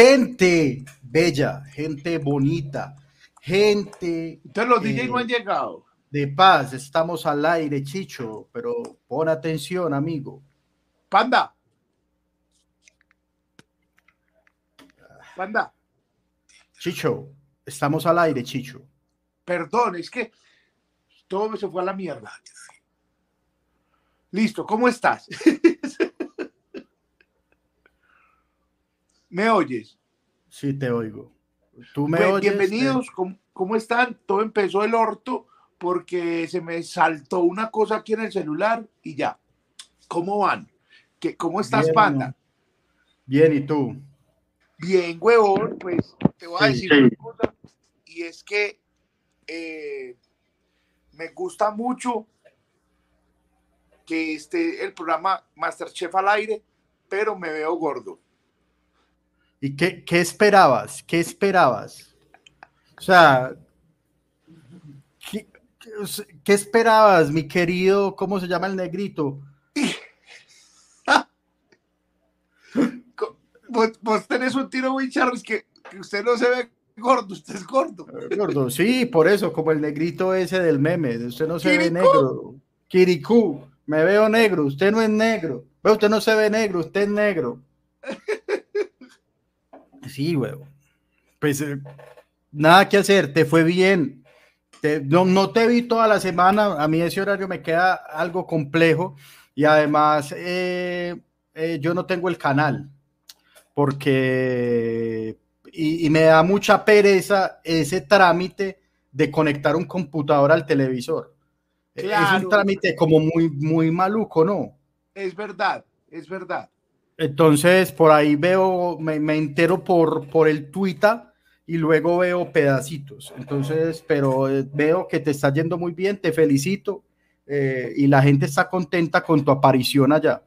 Gente bella, gente bonita, gente. Entonces los DJ no han llegado. De paz, estamos al aire, Chicho, pero pon atención, amigo. Panda. Panda. Chicho, estamos al aire, Chicho. Perdón, es que todo se fue a la mierda. Listo, ¿cómo estás? ¿Me oyes? Sí, te oigo. ¿Tú me oyes? Bienvenidos, ¿Cómo, están? Todo empezó el orto porque se me saltó una cosa aquí en el celular y ya. ¿Cómo van? ¿Qué, ¿Cómo estás, Panda? Bien, ¿y tú? Bien, huevón, pues te voy a decir una cosa y es que eh, me gusta mucho que esté el programa Masterchef al aire, pero me veo gordo. ¿Y qué, qué esperabas? ¿Qué esperabas? O sea, ¿qué, ¿qué, esperabas, mi querido? ¿Cómo se llama el negrito? vos, tenés un tiro muy que, que usted no se ve gordo, usted es gordo. Eh, gordo, sí, por eso, como el negrito ese del meme, usted no se ve negro. Kirikú, me veo negro, usted no es negro. usted no se ve negro, usted es negro. Sí, huevo. Pues eh, nada que hacer, te fue bien. no, no, te vi toda la semana, a mí ese horario me queda algo complejo y además eh, eh, yo no tengo el canal porque y, me da mucha pereza ese trámite de conectar un computador al televisor. Es un trámite como muy, muy maluco, ¿no? Es verdad, es verdad. Entonces, por ahí veo, me, me, entero por, por el Twitter y luego veo pedacitos. Entonces, pero eh, veo que te está yendo muy bien, te felicito eh, y la gente está contenta con tu aparición allá.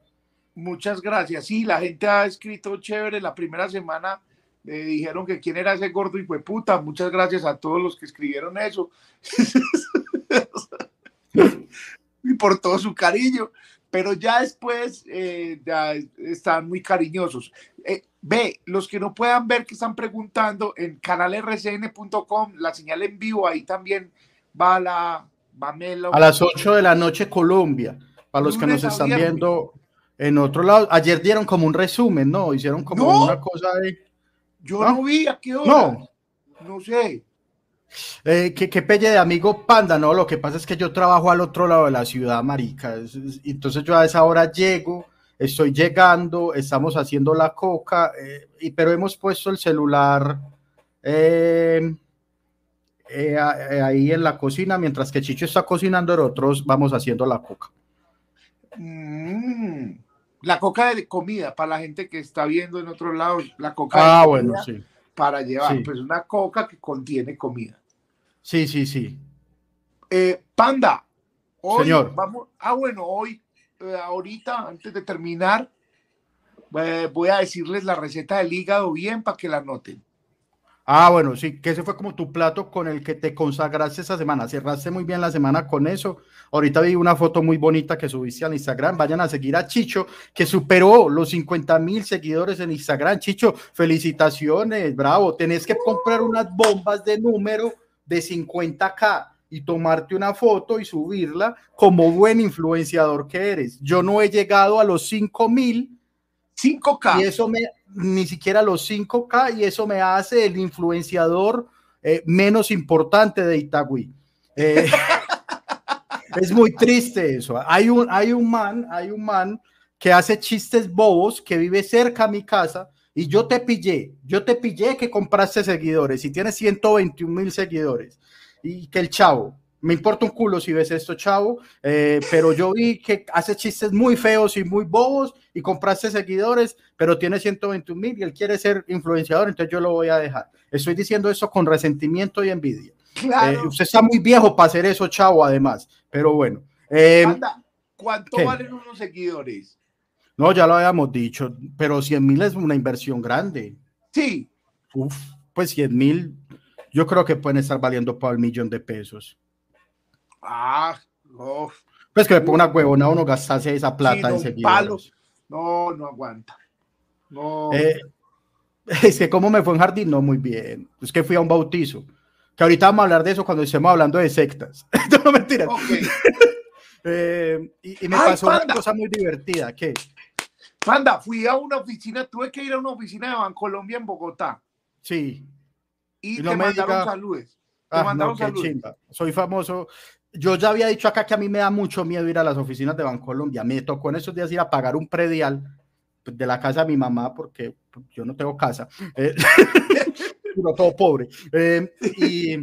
Muchas gracias. Sí, la gente ha escrito chévere. La primera semana le dijeron que quién era ese gordo y fue puta. Muchas gracias a todos los que escribieron eso. y por todo su cariño pero ya después eh, ya están muy cariñosos. Eh, ve, los que no puedan ver que están preguntando en canalrcn.com, la señal en vivo, ahí también va la... Va A las 8 de la noche Colombia, para los que nos están viendo en otro lado. Ayer dieron como un resumen, ¿no? Hicieron como una cosa de... Yo no, vi a qué hora. No. No sé. Eh, ¿qué, ¿qué, pelle de amigo panda, no, lo que pasa es que yo trabajo al otro lado de la ciudad, marica. Entonces yo a esa hora llego, estoy llegando, estamos haciendo la coca, eh, y, pero hemos puesto el celular eh, ahí en la cocina, mientras que Chicho está cocinando, nosotros vamos haciendo la coca. Mm, la coca de comida, para la gente que está viendo en otro lado, la coca ah, bueno, sí. para llevar, pues una coca que contiene comida. Sí, sí, sí. Eh, Panda, hoy Señor. vamos. Ah, bueno, hoy, eh, ahorita, antes de terminar, eh, voy a decirles la receta del hígado bien para que la noten. Ah, bueno, sí, que ese fue como tu plato con el que te consagraste esa semana. Cerraste muy bien la semana con eso. Ahorita vi una foto muy bonita que subiste al Instagram. Vayan a seguir a Chicho, que superó los 50 mil seguidores en Instagram. Chicho, felicitaciones, bravo. Tenés que comprar unas bombas de número de 50K y tomarte una foto y subirla como buen influenciador que eres. Yo no he llegado a los 5000 5K. Y eso me, ni siquiera los 5K y eso me hace el influenciador eh, menos importante de Itagüí. Eh, es muy triste eso. Hay un, hay un man, hay un man que hace chistes bobos que vive cerca a mi casa y yo te pillé, yo te pillé que compraste seguidores y tienes 121 mil seguidores y que el chavo, me importa un culo si ves esto, chavo, eh, pero yo vi que hace chistes muy feos y muy bobos y compraste seguidores, pero tiene 121 mil y él quiere ser influenciador, entonces yo lo voy a dejar. Estoy diciendo eso con resentimiento y envidia. Eh, usted está muy viejo para hacer eso, chavo, además, pero bueno. Eh, ¿Cuánto valen unos seguidores? No, ya lo habíamos dicho, pero 100 mil es una inversión grande. Sí. Uf, pues 100 mil, yo creo que pueden estar valiendo para el millón de pesos. Ah, no. Pues que me ponga una huevona uno gastase esa plata sí, no, No, no aguanta. No. Eh, Es que cómo me fue en jardín, no, muy bien. Es que fui a un bautizo. Que ahorita vamos a hablar de eso cuando estemos hablando de sectas. no mentiras. Okay. eh, y, y, me pasó una cosa muy divertida. ¿Qué? Panda, fui a una oficina, tuve que ir a una oficina de Bancolombia en Bogotá. Sí. Y, y te mandaron diga... saludos. Te ah, mandaron no. Soy famoso. Yo ya había dicho acá que a mí me da mucho miedo ir a las oficinas de Bancolombia. Me tocó en esos días ir a pagar un predial de la casa de mi mamá porque yo no tengo casa. Eh, todo pobre. Eh, y,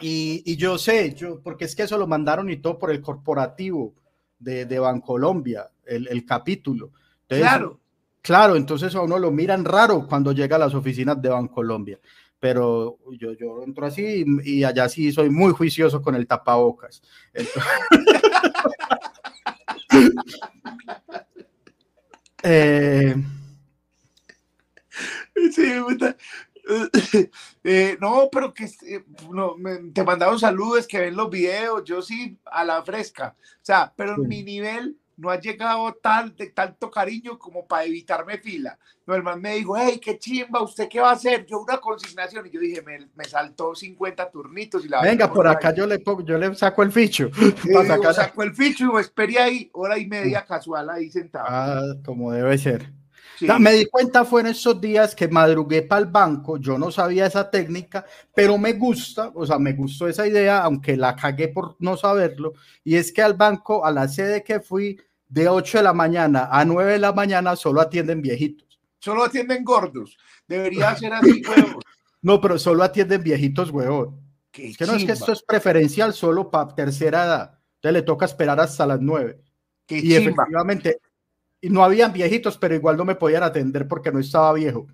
y, y, yo sé, yo, porque es que eso lo mandaron y todo por el corporativo de, de Bancolombia, el, el capítulo. Entonces, claro. Claro, entonces a uno lo miran raro cuando llega a las oficinas de Bancolombia pero yo, yo entro así y, y, allá sí soy muy juicioso con el tapabocas. Entonces, eh, sí, eh, no, pero que eh, no, me, te mandaron saludos, que ven los videos, yo sí a la fresca, o sea, pero sí. mi nivel no ha llegado tal, de tanto cariño como para evitarme fila. No, el man me dijo, hey, qué chimba, ¿usted qué va a hacer? Yo una consignación y yo dije, me, me saltó 50 turnitos y la Venga, por acá yo le, pongo, yo le saco el ficho. Sí, saco el ficho y me esperé ahí hora y media casual ahí sentado. Ah, como debe ser. Sí. Me di cuenta fue en esos días que madrugué para el banco, yo no sabía esa técnica, pero me gusta, o sea, me gustó esa idea, aunque la cagué por no saberlo, y es que al banco, a la sede que fui, de 8 de la mañana a 9 de la mañana solo atienden viejitos. Solo atienden gordos. Debería ser así, huevos. No, pero solo atienden viejitos, huevón. Es que no es que esto es preferencial solo para tercera edad. Entonces le toca esperar hasta las 9. Qué y chimba. efectivamente, y no habían viejitos, pero igual no me podían atender porque no estaba viejo.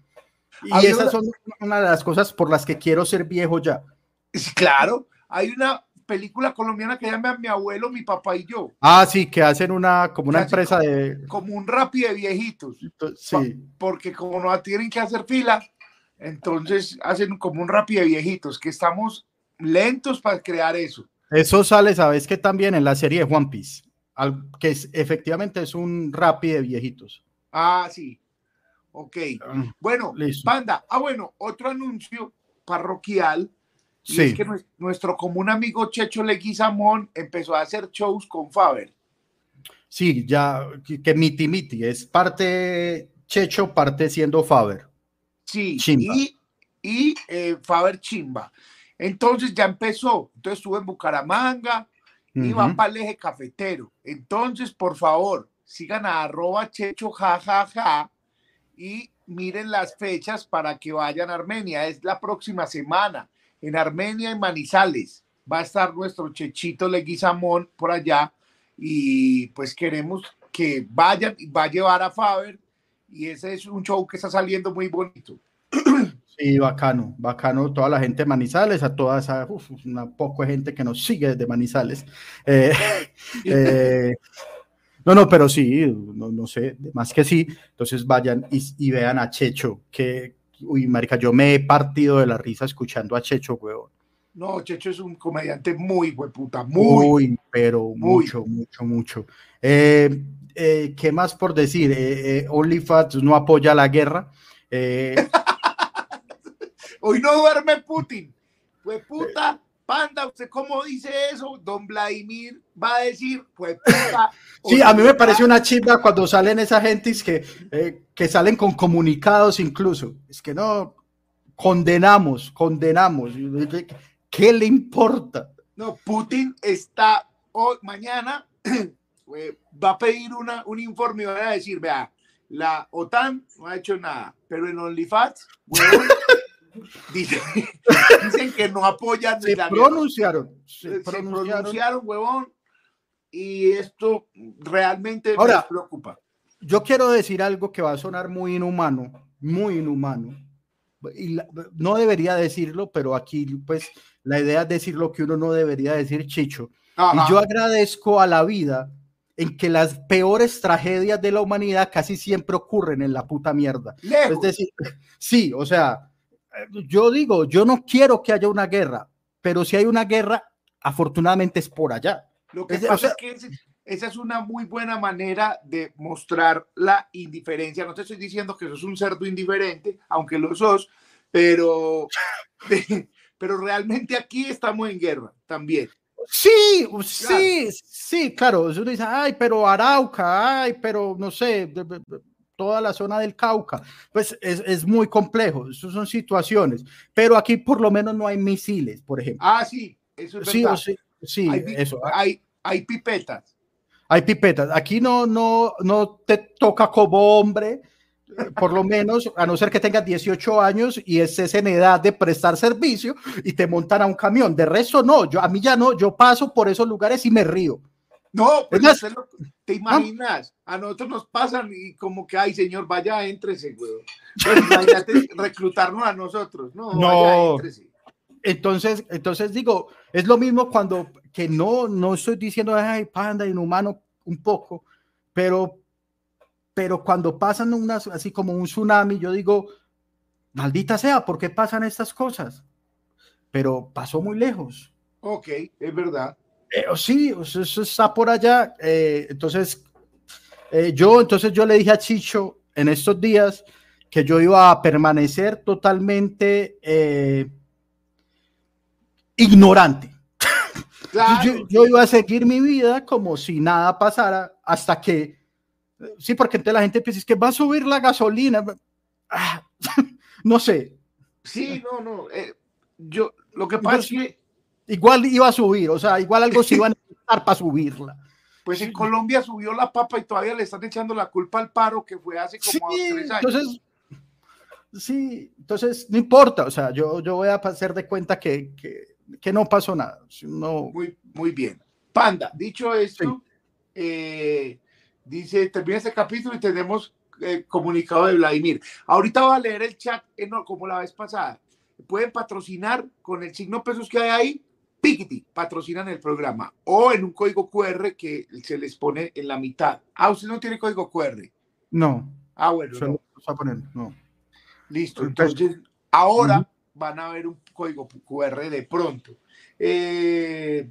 Y Había esas una- son una de las cosas por las que quiero ser viejo ya. Claro, hay una película colombiana que llama Mi abuelo, mi papá y yo, Ah, sí, que hacen una como una empresa de como un rapi de viejitos, sí. porque como no tienen que hacer fila, entonces hacen como un rapi de viejitos, que estamos lentos para crear eso. Eso sale, sabes que también en la serie de One Piece, al- que es, efectivamente es un rapi de viejitos. Ah, sí. Ok. Ah, Bueno, Listo. Panda. Ah, bueno, otro anuncio parroquial. Y Sí. es que nues- nuestro común amigo Checho Leguizamón empezó a hacer shows con Faber. Sí, ya que, miti miti es parte Checho, parte siendo Faber. Sí, Chimba. y, y eh, Faber Chimba. Entonces ya empezó. Entonces estuvo en Bucaramanga y va Ujú. para el eje cafetero. Entonces, por favor, sigan a arroba checho jajaja y miren las fechas para que vayan a Armenia. Es la próxima semana en Armenia y Manizales. Va a estar nuestro Chechito Leguizamón por allá y pues queremos que vayan y va a llevar a Faber y ese es un show que está saliendo muy bonito. Sí, bacano, bacano, toda la gente de Manizales, a toda esa, uf, poco gente que nos sigue desde Manizales. Eh, eh, no, no, pero sí, no, no sé, más que sí, entonces vayan y vean a Checho, que, uy, marica, yo me he partido de la risa escuchando a Checho, huevón. No, Checho es un comediante muy hueputa, muy. Uy, pero muy. mucho, mucho, mucho. Eh, eh, ¿Qué más por decir? Eh, eh, OnlyFans no apoya la guerra. Hoy no duerme Putin. Hueputa, panda, ¿usted cómo dice eso? Don Vladimir va a decir, hueputa. Sí, a mí me parece una chimba cuando salen esa gente que, eh, que salen con comunicados incluso. Es que no, condenamos, condenamos. ¿Qué le importa? No, Putin está hoy, mañana, va a pedir una, un informe y va a decir, vea, la OTAN no ha hecho nada, pero en OnlyFans, huevón, dicen, dicen que no apoyan Se la pronunciaron. se Se pronunciaron. pronunciaron, huevón, y esto realmente Ahora, nos preocupa. Yo quiero decir algo que va a sonar muy inhumano, muy inhumano. Y la- no debería decirlo, pero aquí pues la idea es decir lo que uno no debería decir, Chicho. Ajá. Y yo agradezco a la vida en que las peores tragedias de la humanidad casi siempre ocurren en la puta mierda. Lejos. Es decir, sí, o sea, eh, yo digo, yo no quiero que haya una guerra, pero si hay una guerra, afortunadamente es por allá. Lo que es- o pasa sea- es que ese, esa es una muy buena manera de mostrar la indiferencia. No te estoy diciendo que sos un cerdo indiferente, aunque lo sos, pero, pero realmente aquí estamos en guerra también. Sí, sí, sí, claro. Uno dice, ay, pero Arauca, ay, pero no sé, toda la zona del Cauca. Pues es, es muy complejo, esas son situaciones. Pero aquí por lo menos no hay misiles, por ejemplo. Ah, sí, eso es verdad. Sí, sí, hay, eso. Hay, hay pipetas. Hay pipetas. Aquí no, no, no te toca como hombre, por lo menos, a no ser que tengas 18 años y estés en edad de prestar servicio y te montan a un camión. De resto, no. Yo, a mí ya no. Yo paso por esos lugares y me río. No, pero lo, te imaginas, a nosotros nos pasan y como que, ay, señor, vaya, entrese, güey. Imagínate reclutarnos a nosotros, no, no. Vaya. Entonces, entonces digo, es lo mismo cuando que no, no estoy diciendo, ay, panda, inhumano, un poco, pero, pero cuando pasan unas, así como un tsunami, yo digo, maldita sea, ¿por qué pasan estas cosas? Pero pasó muy lejos. Ok, es verdad. Eh, sí, eso está por allá. Eh, entonces, eh, yo, entonces yo le dije a Chicho en estos días que yo iba a permanecer totalmente ignorante yo, iba a seguir mi vida como si nada pasara hasta que, sí, porque entonces la gente piensa que va a subir la gasolina. Ah, no sé. Sí, no, no. Eh, yo, lo que pasa es que. Igual iba a subir, o sea, igual algo se iba a necesitar para subirla. Pues en Colombia subió la papa y todavía le están echando la culpa al paro que fue hace como tres años. Entonces, sí, entonces no importa, o sea, yo, yo voy a hacer de cuenta que, que que no pasó nada. No... Muy, muy bien. Panda, dicho esto, eh, dice, termina este capítulo y tenemos eh, comunicado de Vladimir. Ahorita voy a leer el chat eh, no, como la vez pasada. Pueden patrocinar con el signo pesos que hay ahí, Pikiti, patrocinan el programa. O en un código QR que se les pone en la mitad. Ah, usted no tiene código QR. No. Ah, bueno. No. A poner, no. Listo. Entonces, ahora van a ver un código QR de pronto. Eh,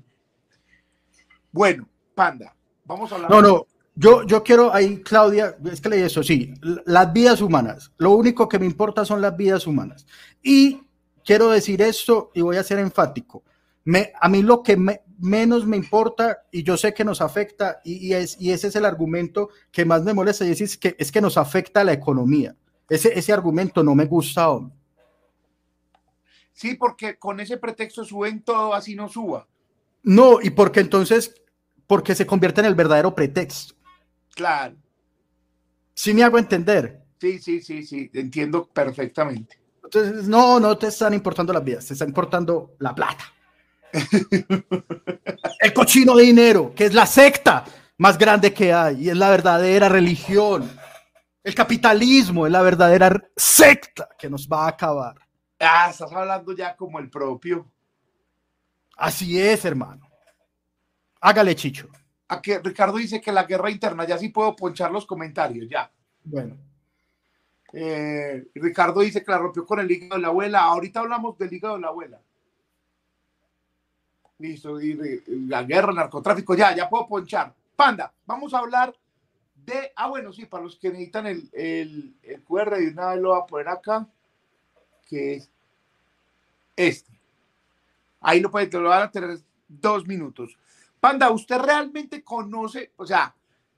bueno, Panda, vamos a hablar. No, no, yo, yo quiero ahí, Claudia, es que leí eso, sí, las vidas humanas. Lo único que me importa son las vidas humanas. Y quiero decir esto y voy a ser enfático. Me, a mí lo que menos me importa, y yo sé que nos afecta, y, es, y ese es el argumento que más me molesta, y es, que, es que nos afecta la economía. Ese, ese argumento no me gusta. Hombre. Sí, porque con ese pretexto suben todo, así no suba. No, y porque entonces, porque se convierte en el verdadero pretexto. Claro. Sí me hago entender. Sí, sí, sí, sí, entiendo perfectamente. Entonces, no, no te están importando las vidas, te están importando la plata. El cochino de dinero, que es la secta más grande que hay y es la verdadera religión. El capitalismo es la verdadera secta que nos va a acabar. Ah, estás hablando ya como el propio. Así es, hermano. Hágale, Chicho. A que Ricardo dice que la guerra interna, ya sí puedo ponchar los comentarios, ya. Bueno. Eh, Ricardo dice que la rompió con el hígado de la abuela. Ahorita hablamos del hígado de la abuela. Listo, y, la guerra, el narcotráfico, ya, ya puedo ponchar. Panda, vamos a hablar de. Ah, bueno, sí, para los que necesitan el, el, el QR, y una vez lo voy a poner acá, que es este. Ahí lo puede, te lo van a tener dos minutos. Panda, ¿usted realmente conoce? O sea,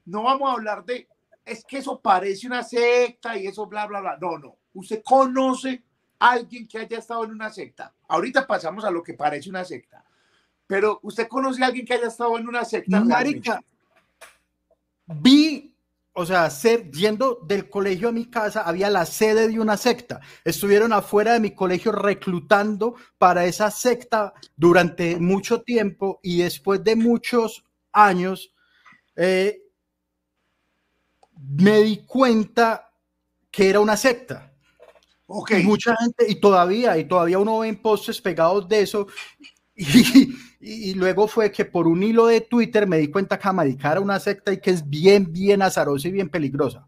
no vamos a hablar de, es que eso parece una secta y eso bla, bla, bla. No, no. Usted conoce a alguien que haya estado en una secta. Ahorita pasamos a lo que parece una secta. Pero usted conoce a alguien que haya estado en una secta. Marica, vi o sea, ser, yendo del colegio a mi casa, había la sede de una secta. Estuvieron afuera de mi colegio reclutando para esa secta durante mucho tiempo y después de muchos años eh, me di cuenta que era una secta. Okay. Y mucha gente, y todavía, y todavía uno ve en postes pegados de eso, y, y, luego fue que por un hilo de Twitter me di cuenta que América era una secta y que es bien, bien azarosa y bien peligrosa.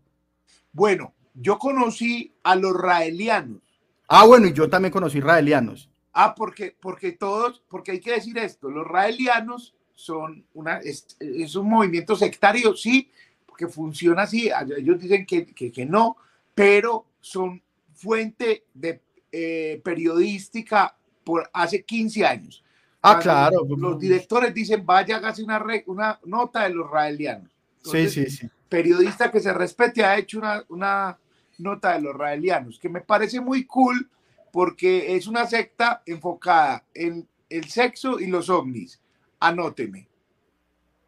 Bueno, yo conocí a los raelianos. Ah, bueno, y yo también conocí raelianos. Ah, porque, porque todos, porque hay que decir esto, los raelianos son una, es, un movimiento sectario, sí, porque funciona así, ellos dicen que, que, no, pero son fuente de eh, periodística por hace 15 años. Ah, claro. Los, directores dicen, vaya, hágase una, una nota de los raelianos. sí, sí, sí. Periodista que se respete ha hecho una, una nota de los raelianos, que me parece muy cool porque es una secta enfocada en el sexo y los ovnis. Anóteme.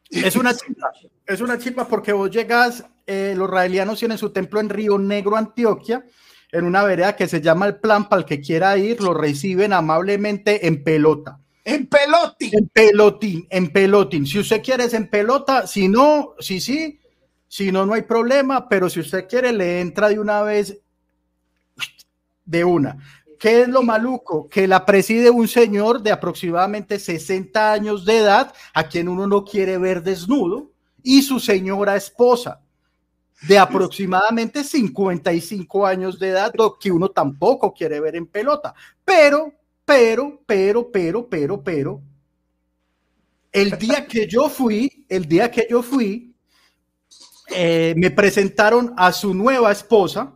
Es una chispa, es una chispa porque vos llegas, eh, los raelianos tienen su templo en Río Negro, Antioquia, en una vereda que se llama El Plan, para el que quiera ir, lo reciben amablemente en pelota. En pelotín. En pelotín, en pelotín. Si usted quiere es en pelota, si no, sí, sí, si no, no hay problema, pero si usted quiere le entra de una vez de una. ¿Qué es lo maluco? Que la preside un señor de aproximadamente 60 años de edad, a quien uno no quiere ver desnudo, y su señora esposa de aproximadamente 55 años de edad, que uno tampoco quiere ver en pelota. Pero, pero, pero, pero, pero, pero, el día que yo fui, el día que yo fui, eh, me presentaron a su nueva esposa,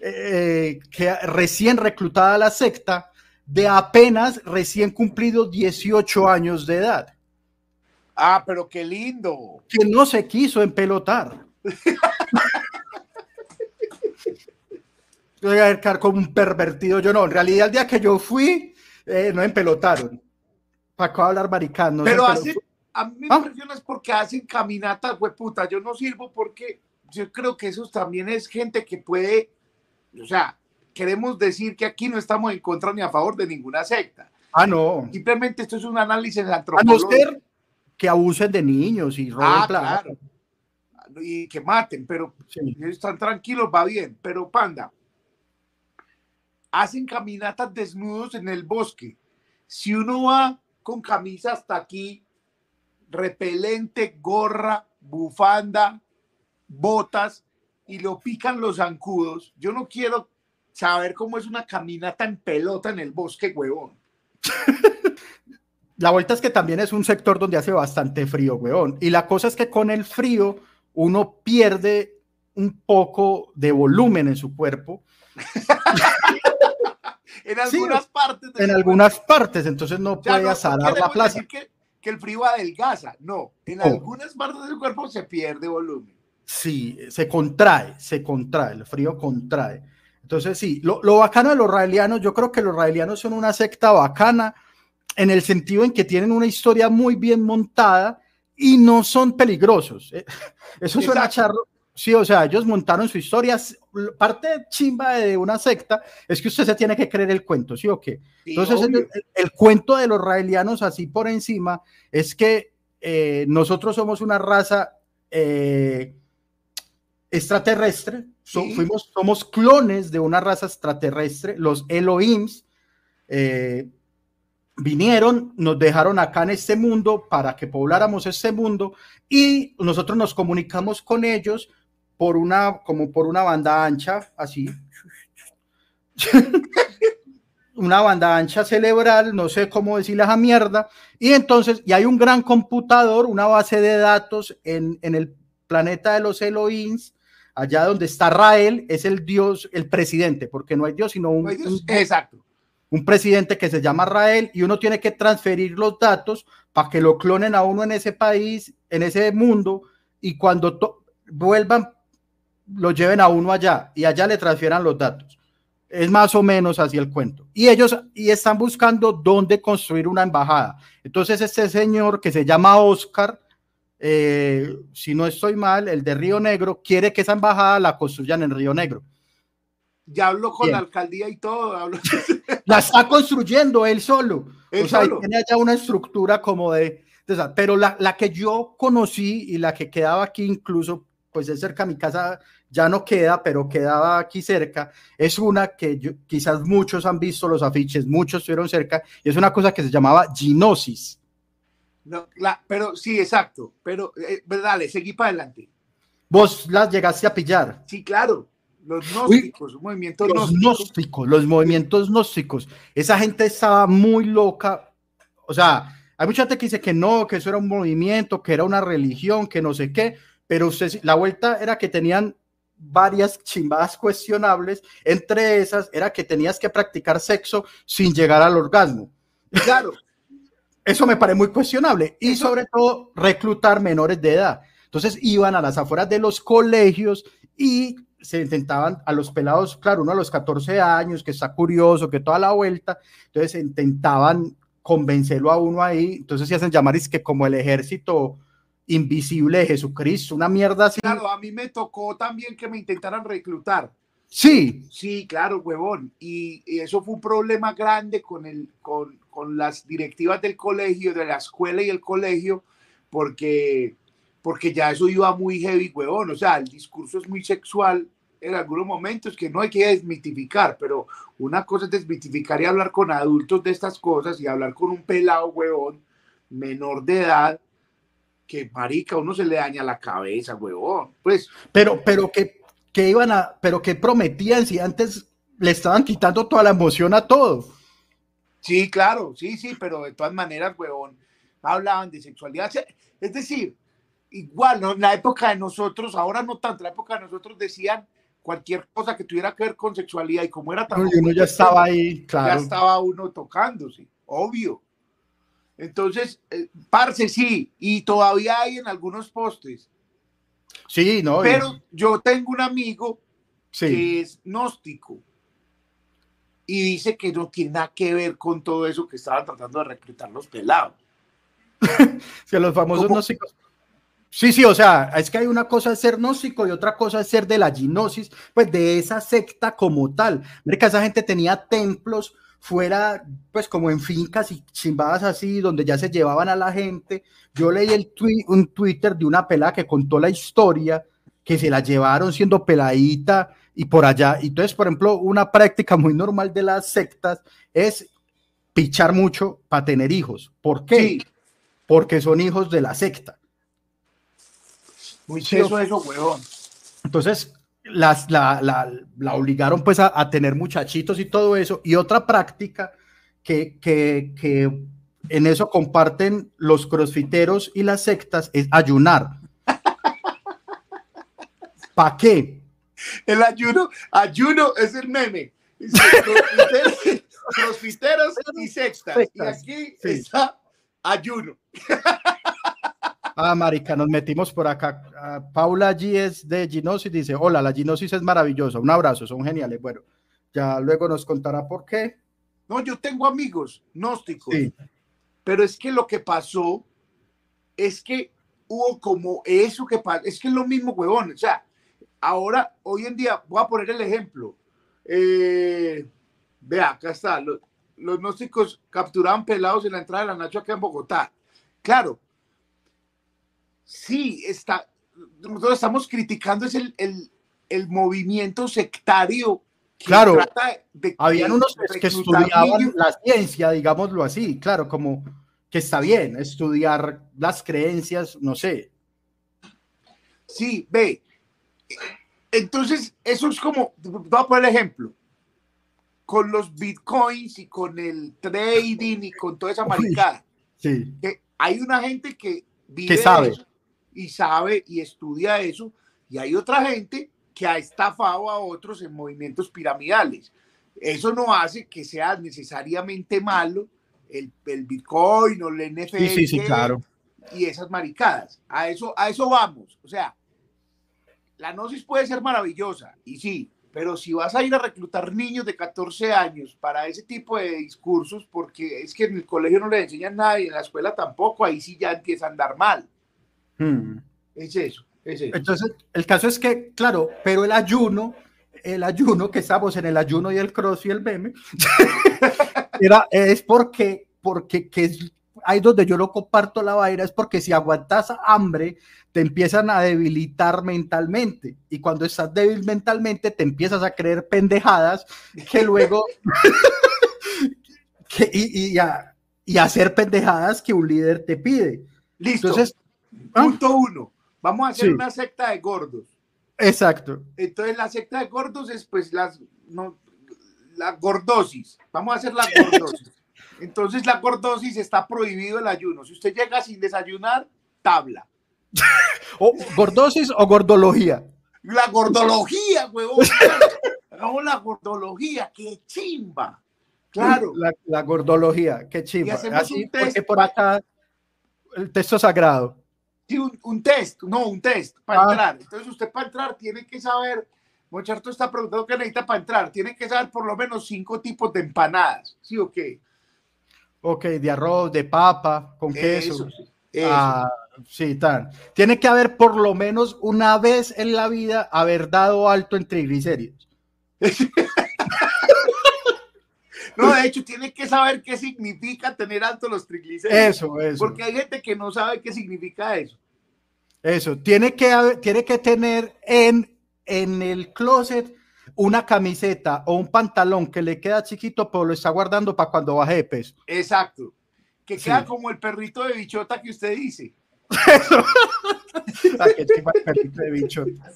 eh, que recién reclutada a la secta, de apenas recién cumplidos 18 años de edad. Ah, pero qué lindo. Que no se quiso empelotar. Yo voy a quedar como un pervertido. Yo no, en realidad el día que yo fui, eh, no empelotaron. Para acá hablar maricano. pero a mí me ¿Ah? impresiona es porque hacen caminatas, puta. Yo no sirvo porque yo creo que eso también es gente que puede, o sea, queremos decir que aquí no estamos en contra ni a favor de ninguna secta. Ah, no. Simplemente esto es un análisis antropológico. A no ser que abusen de niños y roben ah, Claro y que maten, pero están tranquilos, va bien. Pero panda, hacen caminatas desnudos en el bosque. Si uno va con camisa hasta aquí, repelente, gorra, bufanda, botas y lo pican los zancudos, yo no quiero saber cómo es una caminata en pelota en el bosque, huevón. La vuelta es que también es un sector donde hace bastante frío, huevón. Y la cosa es que con el frío uno pierde un poco de volumen en su cuerpo. en algunas partes. En algunas partes, entonces no puede asarar la plaza. Que, que, el frío adelgaza, no. En algunas partes del cuerpo se pierde volumen. Sí, se contrae, se contrae, el frío contrae. Entonces, sí, lo, lo bacano de los raelianos, yo creo que los raelianos son una secta bacana en el sentido en que tienen una historia muy bien montada y no son peligrosos. Eh, eso suena charro. Sí, o sea, ellos montaron su historia. Parte chimba de una secta es que usted se tiene que creer el cuento, ¿sí o qué? Entonces, el, cuento de los raelianos, así por encima, es que eh, nosotros somos una raza eh, extraterrestre, fuimos, somos clones de una raza extraterrestre, los Elohims. Eh, vinieron, nos dejaron acá en este mundo para que pobláramos este mundo y nosotros nos comunicamos con ellos por una, como por una banda ancha, así. una banda ancha cerebral, no sé cómo decirle a mierda, y entonces, y hay un gran computador, una base de datos en, en el planeta de los Elohims, allá donde está Rael, es el dios, el presidente, porque no hay dios, sino un, un exacto. un presidente que se llama Rael y uno tiene que transferir los datos para que lo clonen a uno en ese país, en ese mundo, y cuando vuelvan, lo lleven a uno allá y allá le transfieran los datos. Es más o menos así el cuento. Y ellos y están buscando dónde construir una embajada. Entonces este señor que se llama Oscar, eh, si no estoy mal, el de Río Negro, quiere que esa embajada la construyan en Río Negro. Ya habló con la alcaldía y todo. La está construyendo él solo. o sea, tiene ya una estructura como de, pero la, la, que yo conocí y la que quedaba aquí incluso, pues es cerca de mi casa, ya no queda, pero quedaba aquí cerca, es una que yo, quizás muchos han visto los afiches, muchos estuvieron cerca, y es una cosa que se llamaba ginosis. No, la, pero sí, exacto, pero eh, dale, seguí para adelante. ¿Vos las llegaste a pillar? Sí, claro. Los gnósticos, movimientos los gnósticos. Los movimientos gnósticos. Esa gente estaba muy loca. O sea, hay mucha gente que dice que no, que eso era un movimiento, que era una religión, que no sé qué, pero usted, la vuelta era que tenían varias chimbadas cuestionables, entre esas era que tenías que practicar sexo sin llegar al orgasmo. Claro. Eso me parece muy cuestionable y sobre todo reclutar menores de edad. Entonces iban a las afueras de los colegios y se intentaban a los pelados, claro, uno a los 14 años, que está curioso, que toda la vuelta, entonces intentaban convencerlo a uno ahí, entonces se hacen llamar es que como el ejército invisible de Jesucristo, una mierda así. Claro, a mí me tocó también que me intentaran reclutar. Sí. Sí, claro, huevón. Y, eso fue un problema grande con, el, con, con, las directivas del colegio, de la escuela y el colegio, porque, porque ya eso iba muy heavy, huevón. O sea, el discurso es muy sexual en algunos momentos que no hay que desmitificar, pero una cosa es desmitificar y hablar con adultos de estas cosas y hablar con un pelado, huevón, menor de edad, que marica, uno se le daña la cabeza, huevón. Pues. Pero, pero que, que iban a, pero que prometían si antes le estaban quitando toda la emoción a todo. Sí, claro, sí, sí, pero de todas maneras, huevón, hablaban de sexualidad. Es decir, igual, ¿no? en la época de nosotros, ahora no tanto, en la época de nosotros decían cualquier cosa que tuviera que ver con sexualidad y como era tan... uno ya estaba ahí, claro. Ya estaba uno tocándose, obvio. Entonces, eh, parce, sí, y todavía hay en algunos postes. Sí, no. Pero yo tengo un amigo que es gnóstico y dice que no tiene nada que ver con todo eso que estaban tratando de reclutar los pelados. que los famosos gnósticos. Sí, sí, o sea, es que hay una cosa de ser gnóstico y otra cosa es ser de la gnosis, pues de esa secta como tal. Mira esa gente tenía templos fuera, pues como en fincas y chimbadas así, donde ya se llevaban a la gente. Yo leí el un Twitter de una pelada que contó la historia, que se la llevaron siendo peladita y por allá. Entonces, por ejemplo, una práctica muy normal de las sectas es pichar mucho para tener hijos. ¿Por qué? Porque son hijos de la secta. Muy eso, eso, huevón. Entonces, las, la, la, la, obligaron pues a, a, tener muchachitos y todo eso. Y otra práctica que, que, que en eso comparten los crossfiteros y las sectas es ayunar. ¿Para qué? El ayuno, ayuno es el meme. Crossfiteros y sectas. Y aquí está ayuno. Ah, marica, nos metimos por acá. Ah, Paula G es de Ginosis, dice, hola, la Ginosis es maravillosa, un abrazo, son geniales. Bueno, ya luego nos contará por qué. No, yo tengo amigos gnósticos, sí. pero es que lo que pasó es que hubo como eso que pasa, es que es lo mismo, huevón, o sea, ahora, hoy en día, voy a poner el ejemplo. Eh, vea, acá está, los, los gnósticos capturaban pelados en la entrada de la Nacho acá en Bogotá. Claro, sí, está, nosotros estamos criticando es el, el, el movimiento sectario. Que claro, trata de, habían unos que estudiaban la ciencia, digámoslo así, claro, como que está bien estudiar las creencias, no sé. Sí, ve. Entonces, eso es como, voy a poner ejemplo, con los bitcoins y con el trading y con toda esa maricada. Sí. Que hay una gente que vive que sabe y sabe y estudia eso, y hay otra gente que ha estafado a otros en movimientos piramidales. Eso no hace que sea necesariamente malo el, el Bitcoin o el NFT sí, sí, claro. y esas maricadas. A eso, a eso vamos. O sea, la gnosis puede ser maravillosa, y sí, pero si vas a ir a reclutar niños de 14 años para ese tipo de discursos, porque es que en el colegio no le enseñan nada y en la escuela tampoco, ahí sí ya empieza a andar mal. Hmm. Es eso, es eso. Entonces, el caso es que, claro, pero el ayuno, el ayuno, que estamos en el ayuno y el cross y el meme, era, es porque, porque que es ahí donde yo lo comparto la vaina, es porque si aguantas hambre, te empiezan a debilitar mentalmente. Y cuando estás débil mentalmente, te empiezas a creer pendejadas que luego. que, y, y, a, y hacer pendejadas que un líder te pide. Listo. Entonces, ¿Ah? Punto uno. Vamos a hacer una secta de gordos. Exacto. Entonces la secta de gordos es pues las no, la gordosis. Vamos a hacer la gordosis. Entonces la gordosis está prohibido el ayuno. Si usted llega sin desayunar, tabla. o, ¿Gordosis o gordología? La gordología, huevón. no, la gordología, qué chimba. Claro. La, gordología, qué chimba. Así, porque por acá el texto sagrado. Sí, un, test, no, un test para ah. entrar. Entonces usted para entrar tiene que saber, Mocharto está preguntando qué necesita para entrar, tiene que saber por lo menos cinco tipos de empanadas, ¿sí o qué? Ok, de arroz, de papa, con queso. Ah, sí, tal. Tiene que haber por lo menos una vez en la vida haber dado alto en triglicéridos. No, de hecho, tiene que saber qué significa tener alto los triglicéridos. Eso, eso. Porque hay gente que no sabe qué significa eso. Eso, tiene que, tiene que tener en, en el closet una camiseta o un pantalón que le queda chiquito, pero lo está guardando para cuando baje de peso. Exacto. Que queda como el perrito de bichota que usted dice. Ah, el perrito de bichota.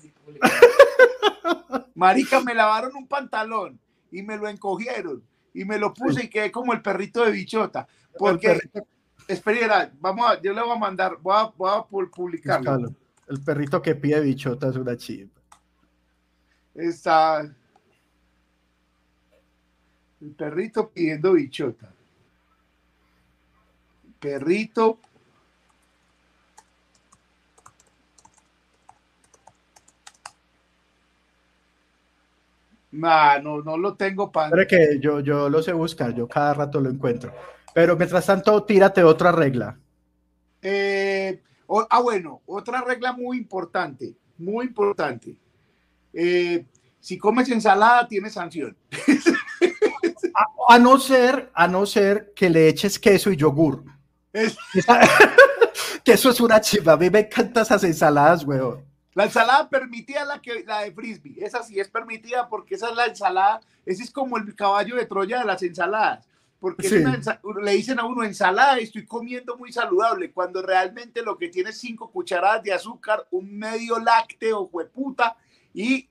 Marica, me lavaron un pantalón y me lo encogieron y me lo puse y quedé como el perrito de bichota. Porque, espera, vamos a, yo le voy a mandar, voy a, voy a publicarlo. El perrito que pide bichota es una chiva. Está el perrito pidiendo bichota. Perrito no, no lo tengo para. que yo, yo lo sé buscar, yo cada rato lo encuentro. Pero mientras tanto, tírate otra regla. Eh, ah, bueno, otra regla muy importante, muy importante. Eh, si comes ensalada, tienes sanción. a, no ser, a no ser que le eches queso y yogur. que eso es una chiva. A mí me encantan esas ensaladas, weón. La ensalada permitida la que la de frisbee, esa sí es permitida porque esa es la ensalada, ese es como el caballo de Troya de las ensaladas, porque le dicen a uno ensalada, estoy comiendo muy saludable, cuando realmente lo que tiene es cinco cucharadas de azúcar, un medio lácteo, hueputa, y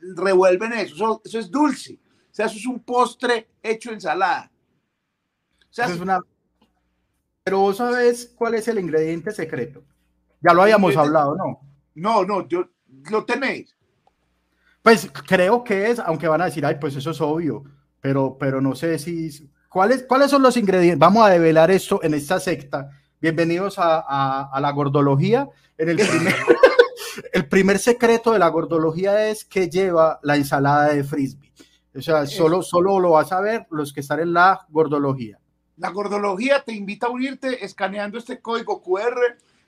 revuelven eso, eso, es dulce, o sea, eso es un postre hecho ensalada. O sea, es una... Pero vos sabes cuál es el ingrediente secreto. Ya lo habíamos hablado, ¿no? No, no, yo, lo tenéis. Pues creo que es, aunque van a decir, ay, pues eso es obvio, pero, pero no sé si... ¿Cuáles, ¿Cuáles son los ingredientes? Vamos a develar esto en esta secta. Bienvenidos a, a, la gordología. En el primer, el primer secreto de la gordología es que lleva la ensalada de frisbee. O sea, solo, solo lo vas a ver los que están en la gordología. La gordología te invita a unirte escaneando este código QR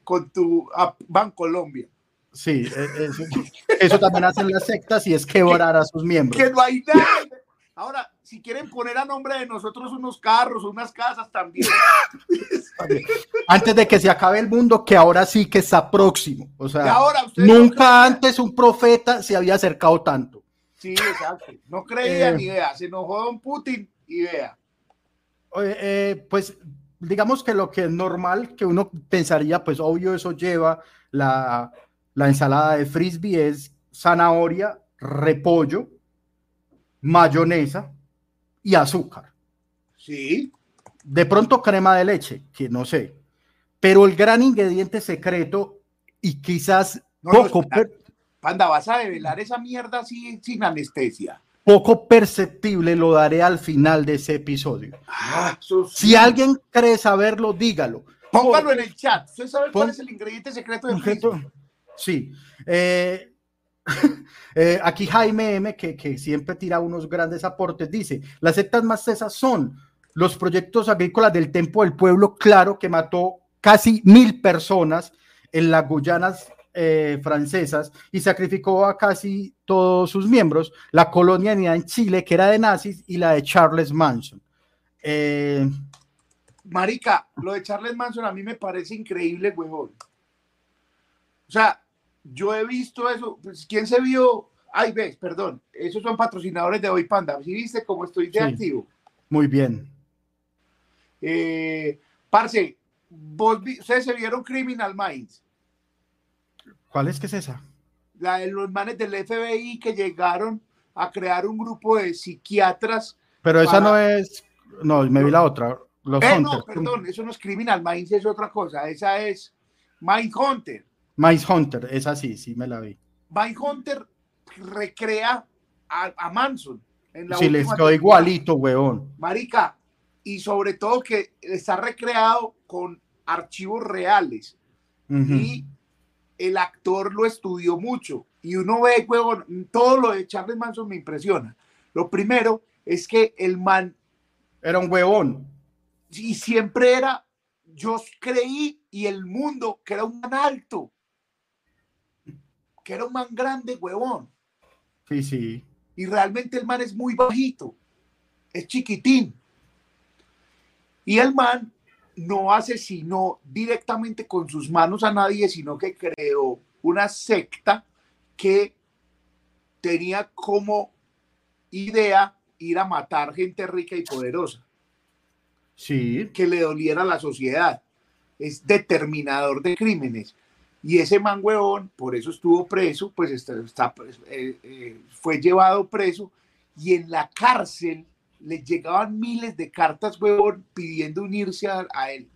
con tu Colombia. Sí, e, eso, también hacen las sectas y es quebrar a sus miembros. Que no hay nada. Ahora, si quieren poner a nombre de nosotros unos carros, unas casas también. Antes de que se acabe el mundo, que ahora sí que está próximo. O sea, nunca antes un profeta se había acercado tanto. Sí, exacto. No creía ni idea. Se enojó Don Putin y vea. Eh, pues digamos que lo que es normal, que uno pensaría, pues obvio, eso lleva la la ensalada de frisbee es zanahoria, repollo, mayonesa y azúcar. Sí. De pronto crema de leche, que no sé. Pero el gran ingrediente secreto y quizás poco... Panda, vas a develar esa mierda así sin anestesia. Poco perceptible lo daré al final de ese episodio. Ah, si alguien cree saberlo, dígalo. Póngalo en el chat. ¿Usted sabe cuál es el ingrediente secreto de frisbee? Sí. Eh, eh, aquí Jaime M, que, siempre tira unos grandes aportes, dice, las sectas más cesas son los proyectos agrícolas del Tempo del Pueblo, claro, que mató casi mil personas en las Guyanas eh, francesas y sacrificó a casi todos sus miembros, la colonia en Chile, que era de nazis, y la de Charles Manson. Marica, lo de Charles Manson a mí me parece increíble, huevón. O sea, yo he visto eso. Pues, ¿Quién se vio? Ay, ves, perdón. Esos son patrocinadores de Hoy Panda. ¿Sí viste cómo estoy de activo? Muy bien. Eh, parce, ¿ustedes se vieron Criminal Minds? ¿Cuál es que es esa? La de los manes del FBI que llegaron a crear un grupo de psiquiatras. Pero esa no es No, me vi la otra. Los Eh, Hunter. no, perdón, eso no es criminal. Minds es otra cosa. Esa es Mind Hunter. Mice Hunter, esa sí, sí me la vi. Mind Hunter recrea a, a Manson. En la Sí, les quedó igualito, weón. Marica, y sobre todo que está recreado con archivos reales. Y el actor lo estudió mucho. Y uno ve, huevón, todo lo de Charles Manson me impresiona. Lo primero es que el man, Era un huevón. y siempre era, yo creí y el mundo que era un man alto, que era un man grande, huevón. Sí, sí. Y realmente el man es muy bajito, es chiquitín. Y el man no asesinó directamente con sus manos a nadie, sino que creó una secta que tenía como idea ir a matar gente rica y poderosa, Sí. que le doliera a la sociedad. Es determinador de crímenes. Y ese man huevón, por eso estuvo preso, pues está, está, pues, eh, eh, fue llevado preso y en la cárcel le llegaban miles de cartas, huevón, pidiendo unirse a, a él.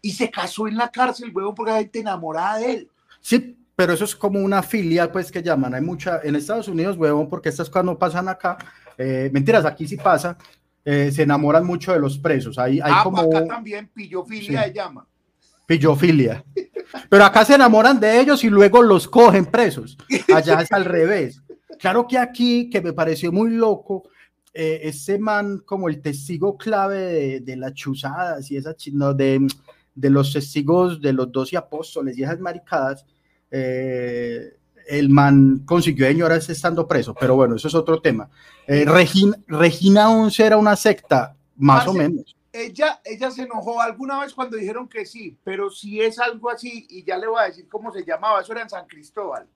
Y se casó en la cárcel, huevón, porque hay gente enamorada de él. Sí, pero eso es como una filial, pues, que llaman. Hay mucha, en Estados Unidos, huevón, porque estas cosas no pasan acá. Eh, mentiras, aquí sí pasa. eh, se enamoran mucho de los presos. Hay, hay ah, como acá también pillofilia Sí. se llama. Pillofilia. Pero acá se enamoran de ellos y luego los cogen presos. Allá es al revés. Claro que aquí, que me pareció muy loco, eh, ese man como el testigo clave de, de las chuzadas y esa chi- no, de, de los testigos de los doce apóstoles y esas maricadas, eh, el man consiguió señoras estando preso, pero bueno, eso es otro tema. Eh, Regina, Regina 11 era una secta, más o menos. Ella, ella se enojó alguna vez cuando dijeron que sí, pero si es algo así, y ya le voy a decir cómo se llamaba, eso era en San Cristóbal.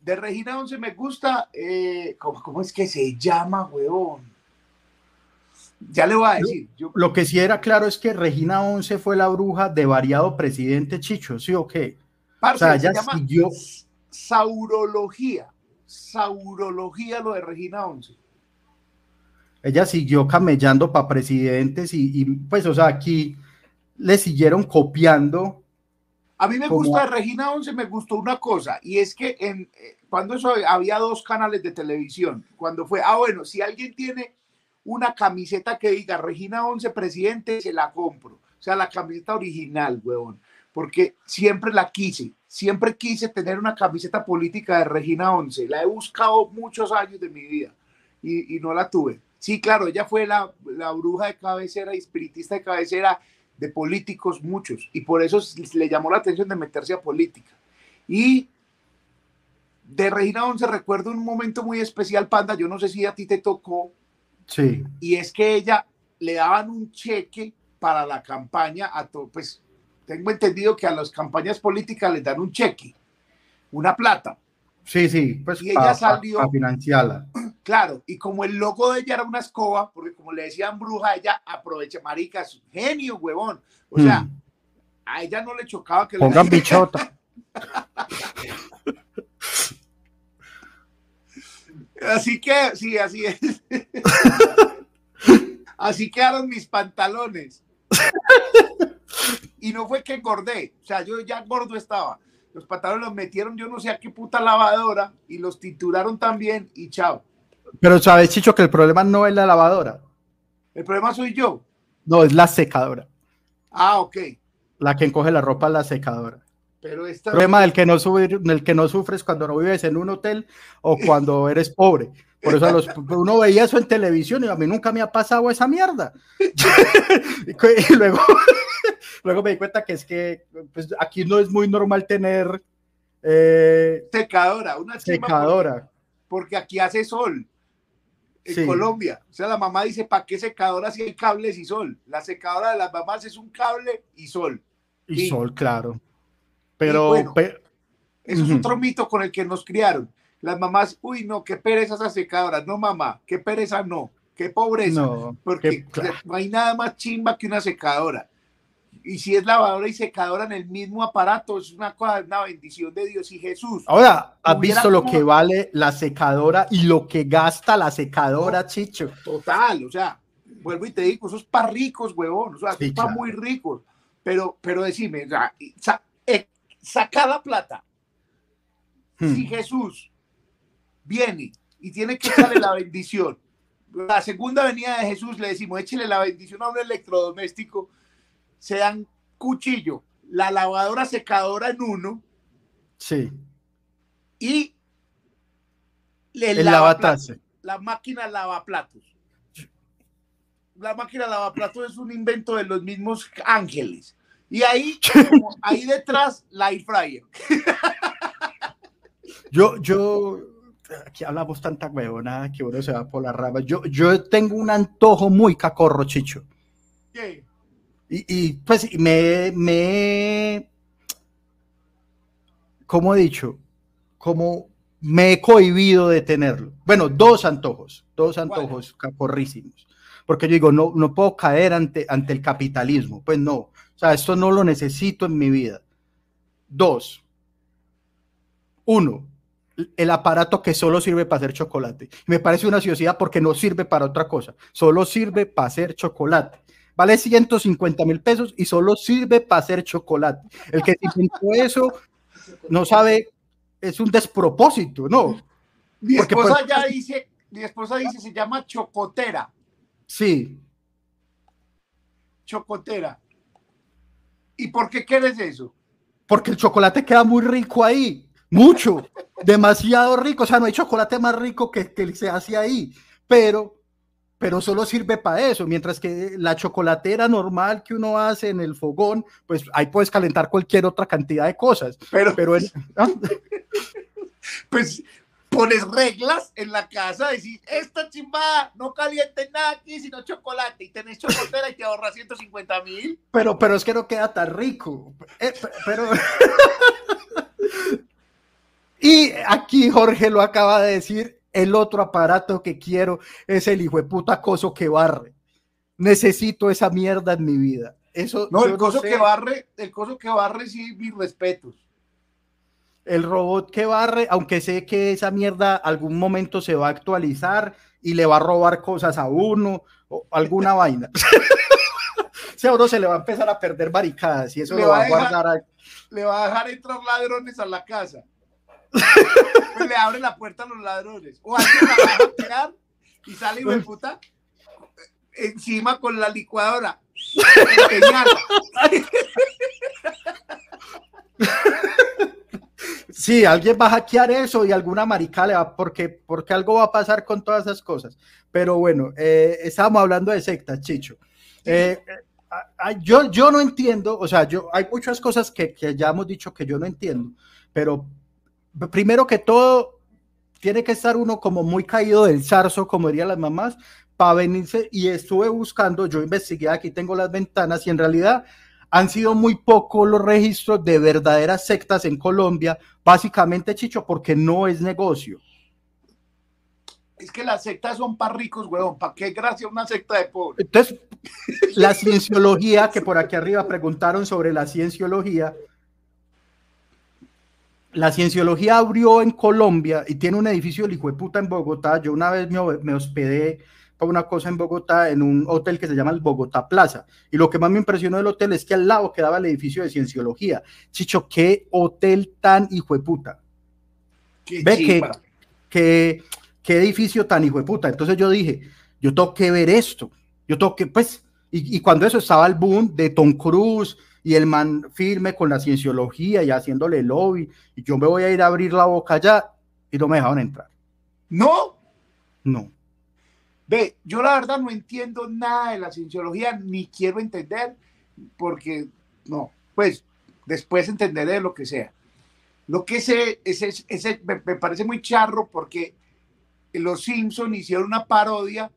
De Regina 11 me gusta, eh, ¿cómo, cómo es que se llama, huevón? Ya le voy a decir. Yo, Lo que sí era claro es que Regina 11 fue la bruja de variado presidente Chicho, ¿sí o qué? parce, o sea, se ella llama siguió- Saurología. Saurología lo de Regina 11. Ella siguió camellando para presidentes y, y, pues, o sea, aquí le siguieron copiando. A mí me Como- gusta Regina 11, me gustó una cosa, y es que en, eh, cuando eso había dos canales de televisión, cuando fue, ah, bueno, si alguien tiene una camiseta que diga Regina 11 presidente, se la compro. O sea, la camiseta original, huevón, porque siempre la quise, siempre quise tener una camiseta política de Regina 11, la he buscado muchos años de mi vida y, y no la tuve. Sí, claro, ella fue la, la bruja de cabecera y espiritista de cabecera de políticos muchos y por eso le llamó la atención de meterse a política. Y de Regina 11 recuerdo un momento muy especial, Panda, yo no sé si a ti te tocó, Sí, y es que ella le daban un cheque para la campaña a todo, pues tengo entendido que a las campañas políticas les dan un cheque, una plata, sí, sí, pues Y ella salió- financiarla. Claro, y como el logo de ella era una escoba, porque como le decían bruja, ella aprovecha, marica, es un genio, huevón, o sea, Mm. a ella no le chocaba que le Pongan bichota. Así que, sí, así es. así quedaron mis pantalones. Y no fue que engordé, o sea, yo ya gordo estaba. Los pantalones los metieron, yo no sé a qué puta lavadora, y los titularon también, y chao. Pero sabes, Chicho, que el problema no es la lavadora, El problema soy yo. no, es la secadora. Ah, ok. La que encoge la ropa es la secadora. Pero esta. El problema del que no subir, del que no sufres cuando no vives en un hotel o cuando eres pobre. Por eso los- uno veía eso en televisión y a mí nunca me ha pasado esa mierda. y luego, luego me di cuenta que es que pues, aquí no es muy normal tener eh, secadora, una secadora. Porque, porque aquí hace sol. En Sí. Colombia. O sea, la mamá dice, ¿para qué secadora si hay cables y sol? La secadora de las mamás es un cable y sol. Y sol, claro. Pero, bueno, Eso es otro mito con el que nos criaron. Las mamás, uy, no, qué pereza esas secadoras. No, mamá, qué pereza no. Qué pobreza. no, porque no hay nada más chimba que una secadora. Y si es lavadora y secadora en el mismo aparato, es una cosa, una bendición de Dios y Jesús. Ahora, ¿has visto lo que vale la secadora y lo que gasta la secadora, Chicho? Total, o sea, vuelvo y te digo, esos para ricos, huevón, o sea, para muy ricos. Pero, pero decime, eh, saca la plata. Hmm. Si Jesús viene y tiene que darle la bendición, la segunda venida de Jesús le decimos, échele la bendición a un electrodoméstico se dan cuchillo, la lavadora secadora en uno. Sí. Y el, lavaplatos, la máquina lavaplatos. La máquina lavaplatos es un invento de los mismos ángeles. Y ahí, ahí detrás, la air fryer. Yo, yo, aquí hablamos tanta huevona que uno se va por la rama. Yo, yo tengo un antojo muy cacorro, Chicho. ¿Qué? Y, pues me, me, como he dicho, como me he cohibido de tenerlo. Bueno, dos antojos, dos antojos caporrísimos. Porque yo digo, no, no puedo caer ante, ante el capitalismo. Pues no, o sea, esto no lo necesito en mi vida. Dos, uno, el aparato que solo sirve para hacer chocolate. Me parece una sociedad porque no sirve para otra cosa, solo sirve para hacer chocolate vale 150 mil pesos y solo sirve para hacer chocolate. El que inventó eso no sabe, es un despropósito, ¿no? Mi esposa pues, ya dice, mi esposa dice, se llama chocotera. Sí. Chocotera. ¿Y por qué quieres eso? Porque el chocolate queda muy rico ahí, mucho, demasiado rico. O sea, no hay chocolate más rico que, que se hace ahí, pero pero solo sirve para eso, mientras que la chocolatera normal que uno hace en el fogón, pues ahí puedes calentar cualquier otra cantidad de cosas. Pero, pero ¿ah? pues pones reglas en la casa, decís, esta chimba no caliente nada aquí, sino chocolate, y tenés chocolatera y te ahorras 150 mil. Pero, pero es que no queda tan rico. Eh, pero... y aquí Jorge lo acaba de decir, el otro aparato que quiero es el hijo de puta coso que barre. Necesito esa mierda en mi vida. Eso, no, el coso que barre, el coso que barre, sí, mis respetos. El robot que barre, aunque sé que esa mierda algún momento se va a actualizar y le va a robar cosas a uno o alguna vaina. a uno se le va a empezar a perder barricadas y eso le va, a guardar. Le va a dejar entrar ladrones a la casa. Pues le abre la puerta a los ladrones. O alguien la va a tirar y sale y puta encima con la licuadora. Sí, alguien va a hackear eso y alguna marica le va, porque, porque algo va a pasar con todas esas cosas. Pero bueno, eh, estábamos hablando de sectas, Chicho. Eh, eh, yo, yo no entiendo, o sea, yo, hay muchas cosas que, que ya hemos dicho que yo no entiendo, pero primero que todo, tiene que estar uno como muy caído del zarzo, como dirían las mamás, para venirse. Y estuve buscando, yo investigué, aquí tengo las ventanas, y en realidad han sido muy pocos los registros de verdaderas sectas en Colombia, básicamente, Chicho, porque no es negocio. Es que las sectas son para ricos, huevón. ¿Para qué gracia una secta de pobres? Entonces, la cienciología, que por aquí arriba preguntaron sobre la cienciología, la cienciología abrió en Colombia y tiene un edificio del hijo de puta en Bogotá. Yo una vez me, hospedé para una cosa en Bogotá en un hotel que se llama el Bogotá Plaza. Y lo que más me impresionó del hotel es que al lado quedaba el edificio de cienciología. Chicho, qué hotel tan hijo de puta. Ve que, qué edificio tan hijo de puta. Entonces yo dije, yo tengo que ver esto. Yo tengo que, pues, y, y cuando eso estaba el boom de Tom Cruise y el man firme con la cienciología y haciéndole lobby, y yo me voy a ir a abrir la boca allá y no me dejaron entrar. ¿No? No. Ve, yo la verdad no entiendo nada de la cienciología, ni quiero entender, porque no, pues después entenderé lo que sea. Lo que sé, es, ese me, me, parece muy charro porque los Simpson hicieron una parodia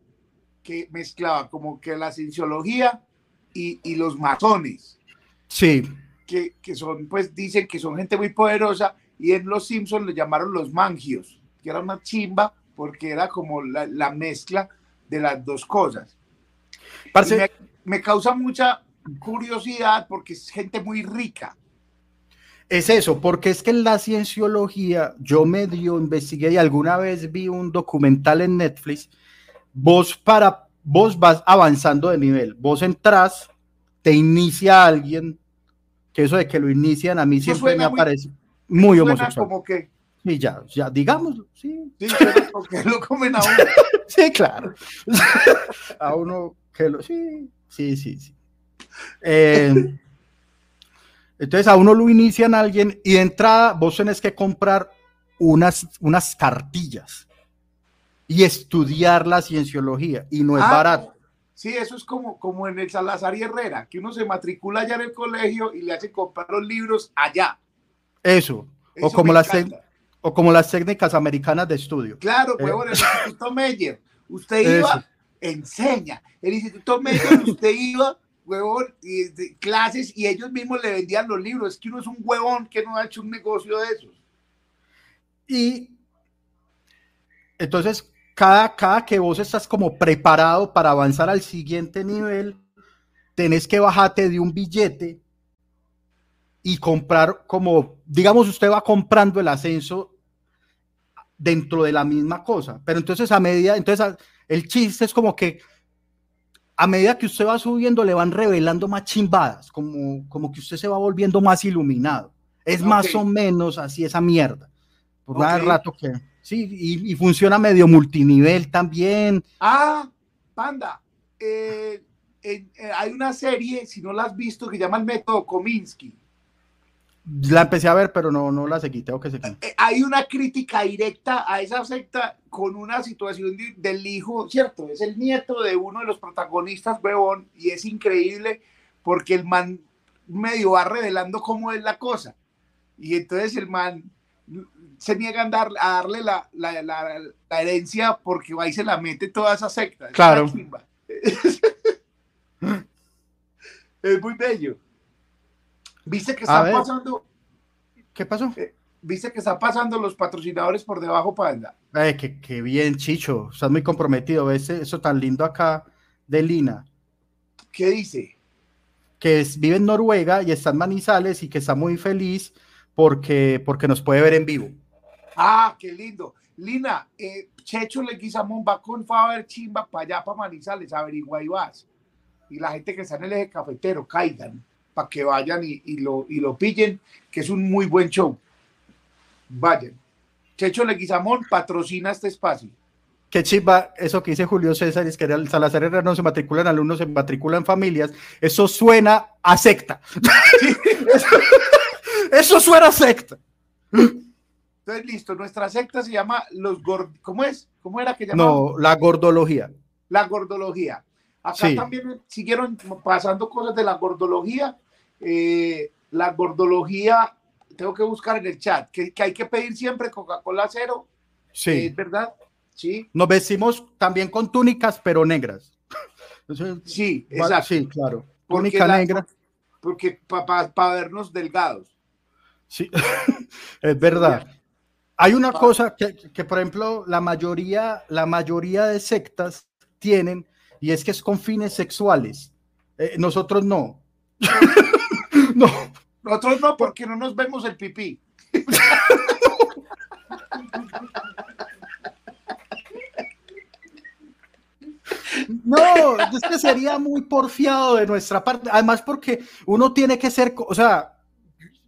que mezclaba como que la cienciología y, y los masones. Sí. Que, que, son, pues dicen que son gente muy poderosa y en Los Simpsons le llamaron los mangios, que era una chimba porque era como la, la mezcla de las dos cosas. Me, me, causa mucha, curiosidad porque es gente muy rica. Es eso, porque es que en la cienciología yo medio investigué y alguna vez vi un documental en Netflix. Vos para vos vas avanzando de nivel, vos entras, te inicia alguien, que eso de que lo inician a mí siempre me aparece muy homosexual. Como que y ya, ya, digámoslo, sí. Sí, porque lo comen a uno. sí, claro. a uno que lo, sí, sí, sí, sí. Eh, entonces a uno lo inician alguien y de entrada vos tenés que comprar unas, unas cartillas y estudiar la cienciología y no es ah, barato. Sí, eso es como, como en el Salazar y Herrera, que uno se matricula allá en el colegio y le hace comprar los libros allá. Eso, o como las o como las técnicas americanas de estudio. Claro, pues el Instituto Meyer, usted iba, enseña. El Instituto Meyer, usted iba, huevón, y, clases y ellos mismos le vendían los libros. Es que uno es un huevón que no ha hecho un negocio de esos. Y entonces, cada, cada que vos estás como preparado para avanzar al siguiente nivel, tenés que bajarte de un billete y comprar como, digamos, usted va comprando el ascenso dentro de la misma cosa. Pero entonces a medida, entonces el chiste es como que a medida que usted va subiendo le van revelando más chimbadas, como, como que usted se va volviendo más iluminado. Es más o menos así esa mierda. Por okay. rato que... Sí, y, funciona medio multinivel también. Ah, panda. Eh, eh, hay una serie, si no la has visto, que llama el método Kominsky. La empecé a ver, pero no, no la seguí, tengo que seguir. Eh, hay una crítica directa a esa secta con una situación del hijo, ¿cierto? Es el nieto de uno de los protagonistas, huevón, y es increíble porque el man medio va revelando cómo es la cosa. Y entonces el man se niega a, dar, a darle la, la, la, herencia porque ahí se la mete toda esa secta. Claro. es muy bello. ¿Viste que están pasando? ¿Qué pasó? Eh, ¿Viste que están pasando los patrocinadores por debajo, Panda? Ay, qué, bien, Chicho. Estás muy comprometido. ¿Ves eso tan lindo acá de Lina? ¿Qué dice? Que vive en Noruega y está en Manizales y que está muy feliz porque, porque nos puede ver en vivo. Ah, qué lindo. Lina, eh, Checho Leguizamón va con Faber Chimba para allá, para Manizales, averigua y vas. Y la gente que está en el eje cafetero, caigan para que vayan y, lo, y lo pillen, que es un muy buen show. Vayan. Checho Leguizamón patrocina este espacio. Qué chiva, eso que dice Julio César, es que el Salazar Herrera no se matriculan alumnos, se matriculan familias. Eso suena a secta. eso, suena a secta. Entonces, listo, nuestra secta se llama los gord... ¿Cómo es? ¿Cómo era que llamaba? No, la gordología. La gordología. Acá también siguieron pasando cosas de la gordología eh, la gordología, tengo que buscar en el chat, que, hay que pedir siempre Coca-Cola cero. Sí. ¿Es verdad? Sí. Nos vestimos también con túnicas, pero negras. sí, exacto. Sí, claro. Túnica negra. Porque para vernos delgados. Sí, es verdad. Hay una cosa que, que, por ejemplo, la mayoría, la mayoría de sectas tienen, y es que es con fines sexuales. Eh, nosotros no. No. Nosotros no, porque no nos vemos el pipí. No, es que sería muy porfiado de nuestra parte. Además, porque uno tiene que ser, o sea,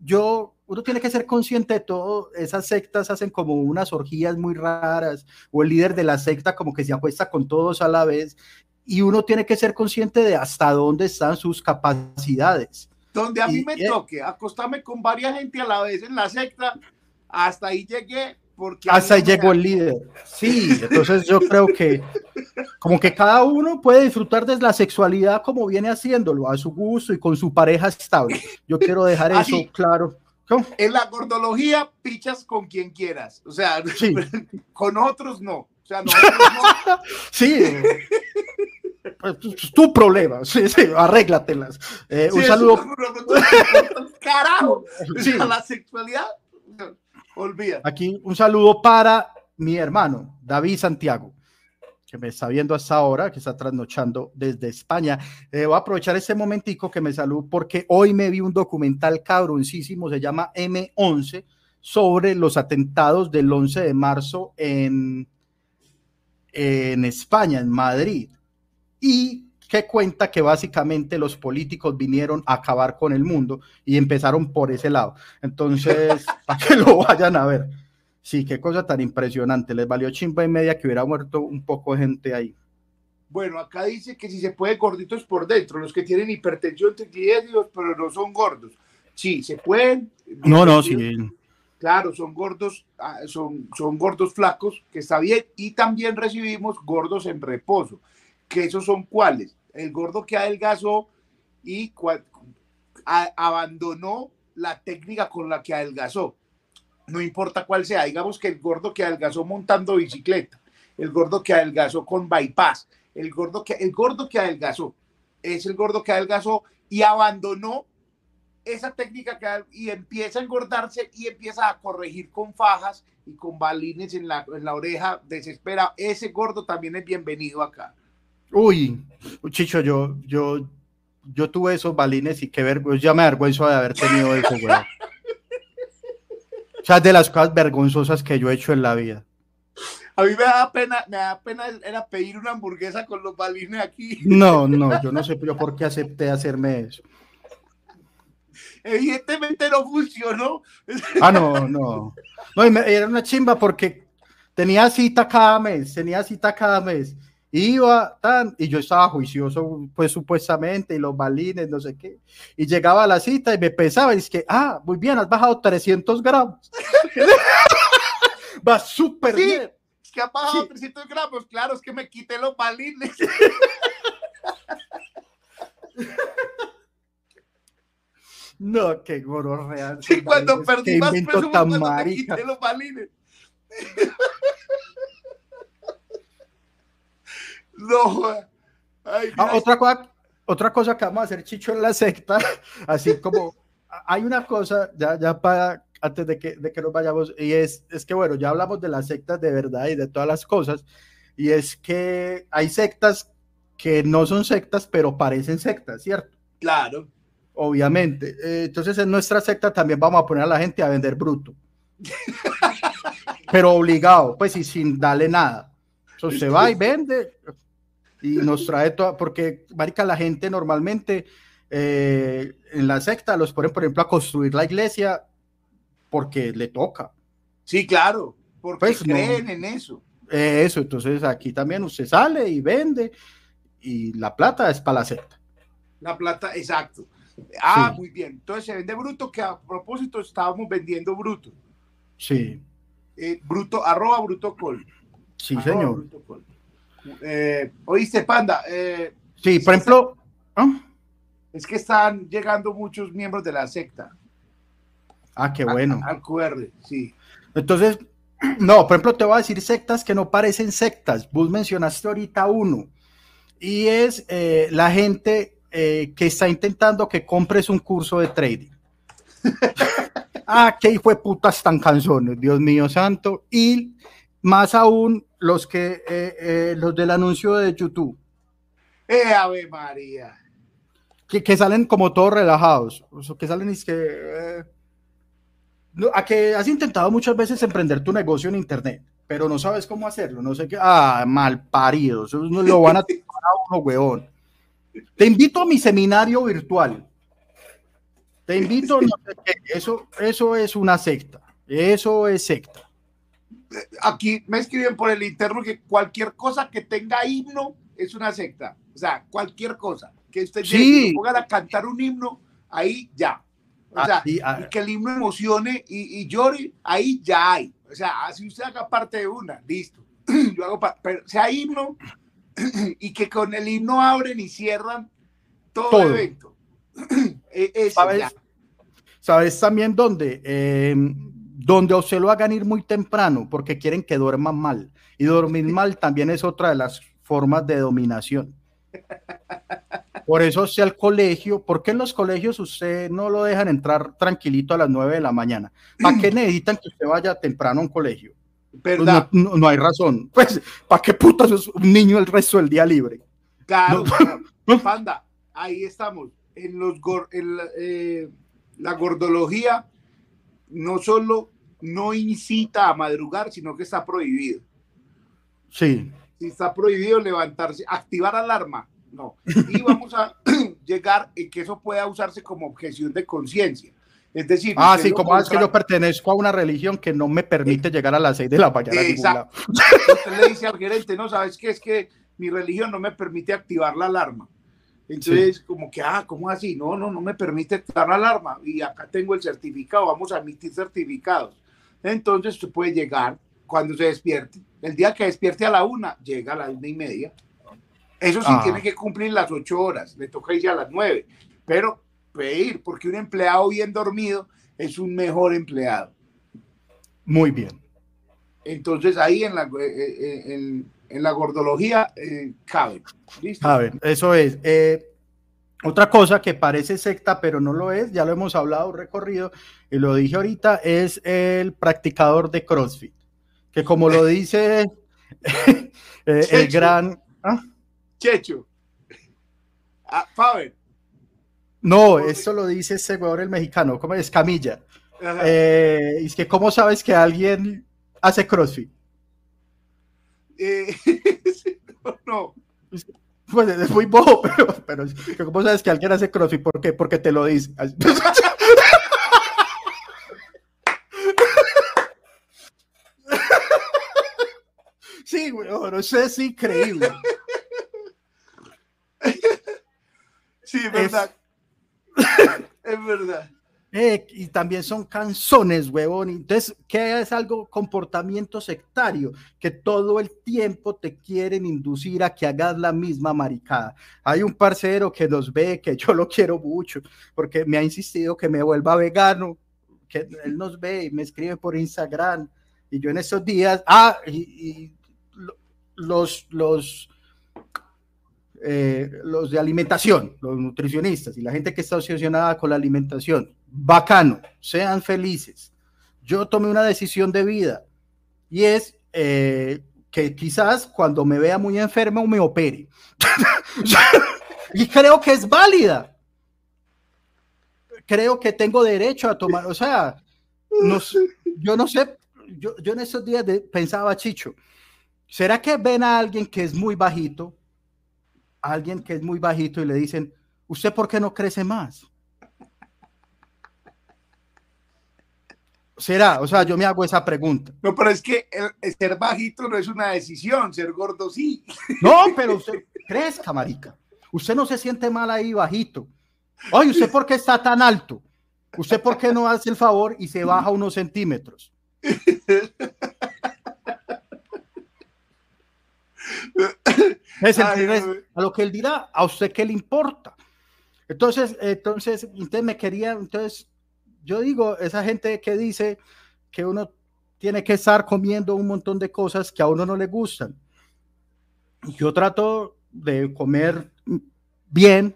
yo, uno tiene que ser consciente de todo. Esas sectas hacen como unas orgías muy raras, o el líder de la secta como que se acuesta con todos a la vez, y uno tiene que ser consciente de hasta dónde están sus capacidades. Donde a mí me toque acostarme con varias gente a la vez en la secta, hasta ahí llegué. Porque hasta ahí llegó el líder. Sí, entonces yo creo que como que cada uno puede disfrutar de la sexualidad como viene haciéndolo, a su gusto y con su pareja estable. Yo quiero dejar eso claro. En la gordología pichas con quien quieras, o sea, con otros no. O sea, no. sí. Pues, pues, tu problema, sí, sí, arréglatelas. Eh, un saludo. Carajo, la sexualidad, olvida. Aquí un saludo para mi hermano, David Santiago. Que me está viendo hasta ahora, que está trasnochando desde España. Eh, voy a aprovechar este momentico que me saludo porque hoy me vi un documental cabroncísimo, se llama M11, sobre los atentados del 11 de marzo en, en España, en Madrid. Y que cuenta que básicamente los políticos vinieron a acabar con el mundo y empezaron por ese lado. Entonces, para que lo vayan a ver. Sí, qué cosa tan impresionante. Les valió chimba y media que hubiera muerto un poco de gente ahí. Bueno, acá dice que si se puede gorditos por dentro, los que tienen hipertensión, triglicéridos, pero no son gordos. Sí, se pueden. No, no, sí. Claro, son gordos, ah, son, son gordos flacos, que está bien. Y también recibimos gordos en reposo, que esos son cuáles. El gordo que adelgazó y abandonó la técnica con la que adelgazó no importa cuál sea, digamos que el gordo que adelgazó montando bicicleta, el gordo que adelgazó con bypass, el gordo que, el gordo que adelgazó, es el gordo que adelgazó y abandonó esa técnica que, y empieza a engordarse y empieza a corregir con fajas y con balines en la, en la oreja, desespera. Ese gordo también es bienvenido acá. Uy, Chicho, yo, yo, yo tuve esos balines y qué vergüenza, ya me avergüenzo de haber tenido eso, güey. O sea, de las cosas vergonzosas que yo he hecho en la vida. A mí me da pena, me da pena era pedir una hamburguesa con los balines aquí. No, no, yo no sé yo por qué acepté hacerme eso. Evidentemente no funcionó. Ah, no, no. No, era una chimba porque tenía cita cada mes, tenía cita cada mes iba tan, y yo estaba juicioso, pues supuestamente, y los balines, no sé qué, y llegaba a la cita y me pesaba y es que, ah, muy bien, has bajado 300 gramos. Va súper bien. Es que ha bajado 300 gramos, claro, es que me quité los balines. no, qué gorro real. Sí, cuando perdí más peso cuando me quité los balines. No. Ah, otra, cosa, otra cosa que vamos a hacer, Chicho, en la secta, así como hay una cosa, ya, ya para antes de que, de que nos vayamos, y es, es que, bueno, ya hablamos de las sectas de verdad y de todas las cosas, y es que hay sectas que no son sectas, pero parecen sectas, ¿cierto? Claro. Obviamente. Eh, entonces, en nuestra secta también vamos a poner a la gente a vender bruto. pero obligado, pues, y sin darle nada. Entonces, se va y vende, y nos trae todo, porque, marica, la gente normalmente eh, en la secta los ponen, por ejemplo, a construir la iglesia porque le toca. Sí, claro, porque pues, creen en eso. eso, entonces aquí también usted sale y vende y la plata es para la secta. La plata, exacto. Ah, muy bien. Entonces se vende bruto, que a propósito estábamos vendiendo bruto. Sí. Eh, bruto, arroba bruto col. Sí, señor. Eh, Oíste, Panda. Eh, sí, por ejemplo. Es que están llegando muchos miembros de la secta. Ah, qué bueno. Al, QR, sí. Entonces, no, por ejemplo, te voy a decir sectas que no parecen sectas. Vos mencionaste ahorita uno. Y es eh, la gente que está intentando que compres un curso de trading. ah, qué hijo de putas tan canzones, Dios mío santo. Y más aún los que eh, eh, los del anuncio de YouTube. ¡Eh, Ave María! Que, que salen como todos relajados. O que salen y es que. Eh, a que has intentado muchas veces emprender tu negocio en internet, pero no sabes cómo hacerlo. No sé qué. Ah, mal parido. Eso no lo van a tirar a uno, weón. Te invito a mi seminario virtual. Te invito, no sé qué. Eso, eso es una secta. Eso es secta aquí me escriben por el interno que cualquier cosa que tenga himno es una secta. O sea, cualquier cosa que usted sí. ponga a cantar un himno, ahí ya. O sea, ah. y que el himno emocione y, llore, ahí ya hay. O sea, así usted haga parte de una, listo. Yo hago pero sea himno y que con el himno abren y cierran todo, el evento. E, ¿Sabes, ¿Sabes también dónde? Eh, donde o se lo hagan ir muy temprano porque quieren que duerman mal. Y dormir mal también es otra de las formas de dominación. Por eso sea el colegio, ¿por qué en los colegios usted no lo dejan entrar tranquilito a las 9 de la mañana? ¿Para qué necesitan que usted vaya temprano a un colegio? ¿Verdad? No, hay razón. Pues, ¿para qué putas es un niño el resto del día libre? Claro, panda, ahí estamos. En los en eh, la gordología no solo no incita a madrugar, sino que está prohibido. Sí. Si está prohibido levantarse, activar alarma, no. Y vamos a llegar en que eso pueda usarse como objeción de conciencia. Es decir, ah, sí, como es que yo pertenezco a una religión que no me permite llegar a las seis de la mañana. Exacto. Usted le dice al gerente, no, ¿sabes qué? Es que mi religión no me permite activar la alarma. Entonces, como que, ah, ¿cómo así? No, no, no me permite activar la alarma. Y acá tengo el certificado, vamos a emitir certificados. Entonces, usted puede llegar cuando se despierte. El día que despierte a la una, llega a la una y media. Eso sí, ah. tiene que cumplir las ocho horas, le toca irse a las nueve. Pero pedir, porque un empleado bien dormido es un mejor empleado. Muy bien. Entonces ahí en la, eh, eh, en, en la gordología eh, cabe. ver, eso es. Eh, otra cosa que parece secta, pero no lo es, ya lo hemos hablado, recorrido, y lo dije ahorita, es el practicador de CrossFit, que como lo dice eh, el gran... ¿ah? Checho. Ah, Faber. No, eso lo dice ese jugador el mexicano, como es Camilla. Eh, es que, ¿cómo sabes que alguien hace CrossFit? Eh, no. Pues es muy bobo, pero, pero ¿cómo sabes que alguien hace crossfit? ¿Por qué? Porque te lo dice. Sí, güey, eso es increíble. Sí, es verdad. Es verdad. Eh, y también son canzones, huevón. Entonces, ¿qué es algo comportamiento sectario? Que todo el tiempo te quieren inducir a que hagas la misma maricada. Hay un parcero que nos ve, que yo lo quiero mucho, porque me ha insistido que me vuelva vegano, que él nos ve y me escribe por Instagram. Y yo en esos días, ah, y, los, los, eh, los de alimentación, los nutricionistas y la gente que está obsesionada con la alimentación bacano, sean felices. Yo tomé una decisión de vida y es eh, que quizás cuando me vea muy enfermo me opere. y creo que es válida. Creo que tengo derecho a tomar, o sea, yo no sé, yo, en esos días pensaba, Chicho, ¿será que ven a alguien que es muy bajito? Alguien que es muy bajito y le dicen, ¿usted por qué no crece más? Será? O sea, yo me hago esa pregunta. No, pero es que ser bajito no es una decisión, ser gordo sí. No, pero usted crezca, marica. Usted no se siente mal ahí bajito. Oye, ¿usted por qué está tan alto? ¿Usted por qué no hace el favor y se baja unos centímetros? Es a lo que él dirá, a usted qué le importa. Entonces, entonces, usted me quería, entonces yo digo, esa gente que dice que uno tiene que estar comiendo un montón de cosas que a uno no le gustan. Yo trato de comer bien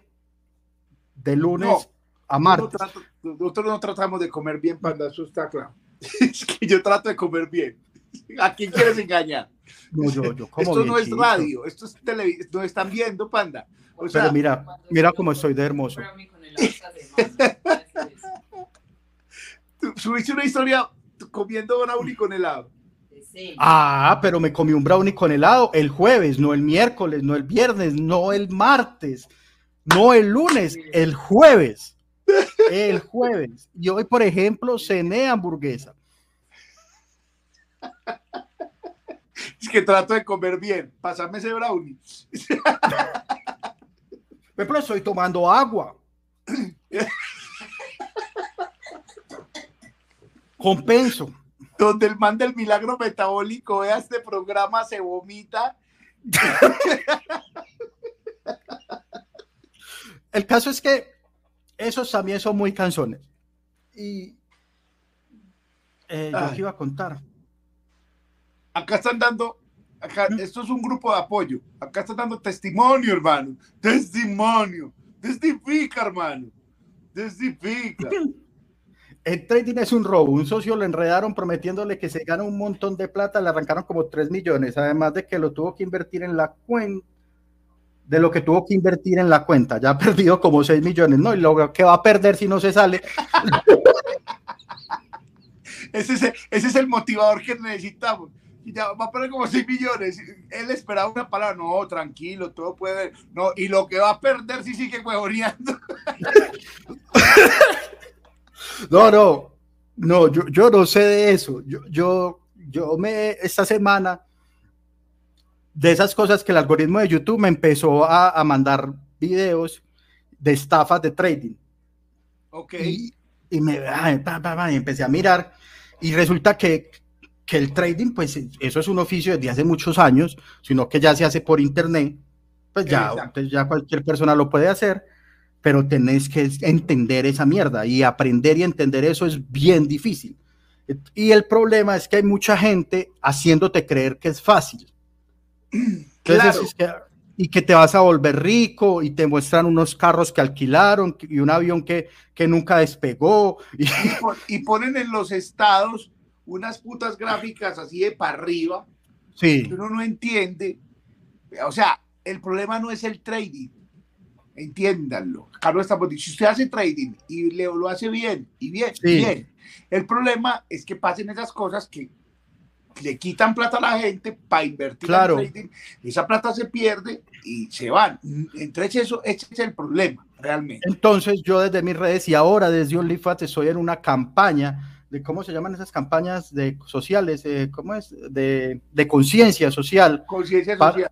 de lunes a martes. nosotros no tratamos de comer bien, panda, eso está claro. es que yo trato de comer bien. ¿A quién quieres engañar? No, yo, yo como esto no es radio, esto es televisión, no están viendo, panda. Pero mira, mira cómo estoy de hermoso. subiste una historia comiendo brownie con helado. Ah, pero me comí un brownie con helado el jueves, no el miércoles, no el viernes, no el martes, no el lunes, el jueves. El jueves. Y hoy, por ejemplo, cené hamburguesa. Es que trato de comer bien. Pásame ese brownie. Pero estoy tomando agua. Compenso. Donde el man del milagro metabólico vea este programa, se vomita. el caso es que esos también son muy canzones. Y eh, yo iba a contar. Acá están dando, acá, esto es un grupo de apoyo. Acá están dando testimonio, hermano. Testimonio. Testifica, hermano. Testifica. el trading es un robo. Un socio lo enredaron prometiéndole que se gana un montón de plata, le arrancaron como 3 millones, además de que lo tuvo que invertir en la cuenta, de lo que tuvo que invertir en la cuenta. Ya ha perdido como 6 millones, ¿no? Y lo que va a perder si no se sale. ese, es, ese es el motivador que necesitamos. Ya va a perder como 6 millones. Él esperaba una palabra, no, tranquilo, todo puede. No, y lo que va a perder si sigue huevoneando. No, no, no, yo, yo no sé de eso. Yo, yo, yo me, esta semana, de esas cosas que el algoritmo de YouTube me empezó a, a mandar videos de estafas de trading. Ok. Y, y me y empecé a mirar y resulta que, que el trading, pues eso es un oficio desde hace muchos años, sino que ya se hace por internet, pues ya, pues, ya cualquier persona lo puede hacer pero tenés que entender esa mierda y aprender y entender eso es bien difícil. Y el problema es que hay mucha gente haciéndote creer que es fácil. Claro. y que te vas a volver rico y te muestran unos carros que alquilaron y un avión que, que nunca despegó. Y, y, ponen en los estados unas putas gráficas así de para arriba. Sí. uno no entiende. O sea, el problema no es el trading entiéndanlo. Carlos está si usted hace trading y le, lo hace bien, y bien, bien. El problema es que pasen esas cosas que le quitan plata a la gente para invertir claro. en trading, esa plata se pierde y se van. Entonces eso, ese es el problema, realmente. Entonces yo desde mis redes y ahora desde OnlyFans estoy en una campaña de cómo se llaman esas campañas de sociales, eh, ¿cómo es? De, de conciencia social. Conciencia social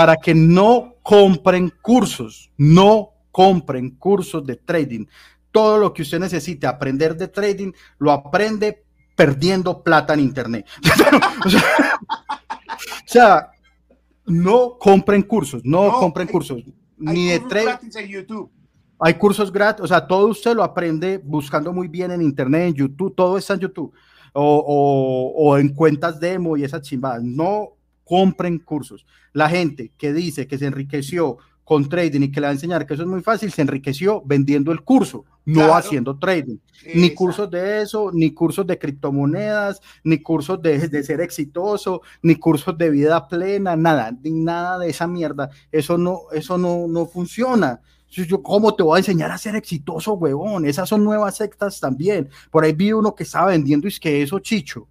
para que no compren cursos, no compren cursos de trading. Todo lo que usted necesite aprender de trading, lo aprende perdiendo plata en Internet. o, sea, no compren cursos, no, compren cursos. ni de trading. en YouTube. Hay cursos gratis, o sea, todo usted lo aprende buscando muy bien en Internet, en YouTube, todo está en YouTube. O, o, o en cuentas demo y esas chimbadas. No compren cursos. La gente que dice que se enriqueció con trading y que le va a enseñar que eso es muy fácil, se enriqueció vendiendo el curso, no haciendo trading. Ni cursos de eso, ni cursos de criptomonedas, ni cursos de, de, ser exitoso, ni cursos de vida plena, nada, ni nada de esa mierda. Eso no, eso no, no funciona. Yo, ¿Cómo te voy a enseñar a ser exitoso, huevón? Esas son nuevas sectas también. Por ahí vi uno que estaba vendiendo y es que eso, chicho.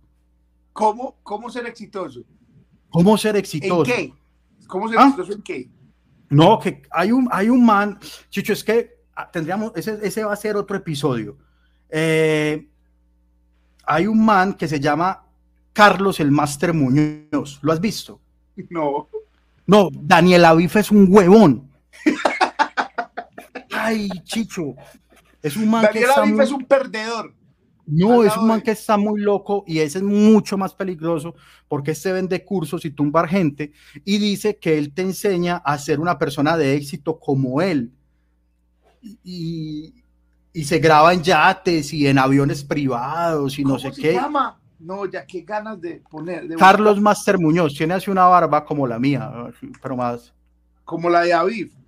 ¿Cómo, cómo ser exitoso? ¿Cómo ser exitoso? ¿En qué? ¿Cómo ser ¿Ah? exitoso en qué? No, que hay un, hay un man, Chicho, es que ah, tendríamos, ese, ese va a ser otro episodio. Eh, hay un man que se llama Carlos el Máster Muñoz. ¿Lo has visto? No. No, Daniel Avif es un huevón. Ay, Chicho. Es un man Daniel que Avif muy... es un perdedor. No, es un man que está muy loco y ese es mucho más peligroso porque este vende cursos y tumbar gente y dice que él te enseña a ser una persona de éxito como él. Y, y se graba en yates y en aviones privados y no sé se qué. Llama? No, ya qué ganas de poner. De Carlos buscar. Master Muñoz tiene así una barba como la mía, pero más. Como la de Aviv.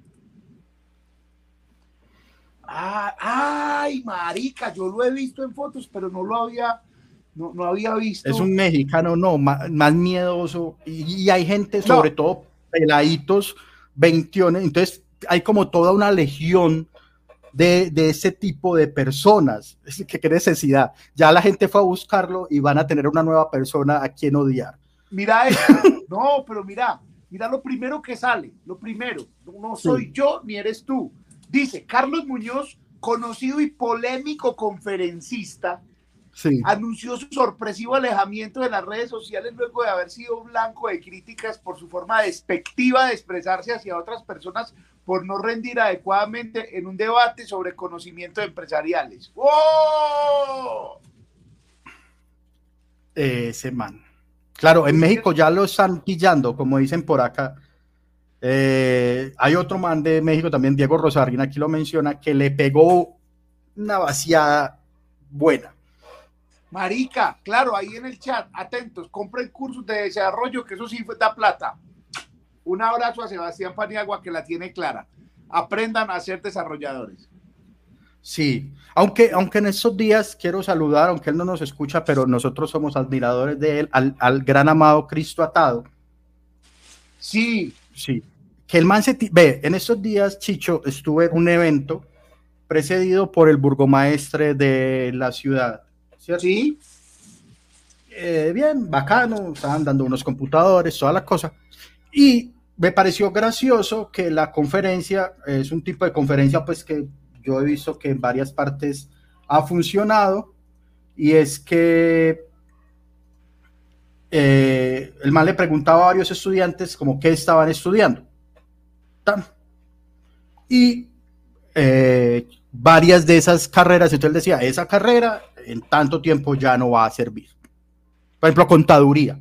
Ah, ay, marica, yo lo he visto en fotos, pero no lo había, no, no había visto. Es un mexicano, no, más, más miedoso. Y, y, hay gente, sobre no. todo peladitos, 21, entonces hay como toda una legión de, de, ese tipo de personas. ¿Qué, qué necesidad? Ya la gente fue a buscarlo y van a tener una nueva persona a quien odiar. Mira no, pero mira, mira lo primero que sale, lo primero. No soy sí. yo ni eres tú. Dice Carlos Muñoz, conocido y polémico conferencista, sí. anunció su sorpresivo alejamiento de las redes sociales luego de haber sido blanco de críticas por su forma despectiva de expresarse hacia otras personas por no rendir adecuadamente en un debate sobre conocimiento empresariales. ¡Oh! Ese man. Claro, en México ya lo están pillando, como dicen por acá. Eh, hay otro man de México también, Diego Rosarrín, aquí lo menciona, que le pegó una vaciada buena. Marica, claro, ahí en el chat, atentos, compren cursos de desarrollo, que eso sí da plata. Un abrazo a Sebastián Paniagua que la tiene clara. Aprendan a ser desarrolladores. Sí, aunque, aunque en estos días quiero saludar, aunque él no nos escucha, pero nosotros somos admiradores de él, al, al gran amado Cristo atado. Sí. Sí. Que el man se... Ve, en estos días, Chicho, estuve en un evento precedido por el burgomaestre de la ciudad. ¿cierto? Sí. Eh, bien, bacano, estaban dando unos computadores, toda la cosa. Y me pareció gracioso que la conferencia es un tipo de conferencia pues que yo he visto que en varias partes ha funcionado y es que eh, el man le preguntaba a varios estudiantes como qué estaban estudiando. Y eh, varias de esas carreras, entonces él decía, esa carrera en tanto tiempo ya no va a servir. Por ejemplo, contaduría.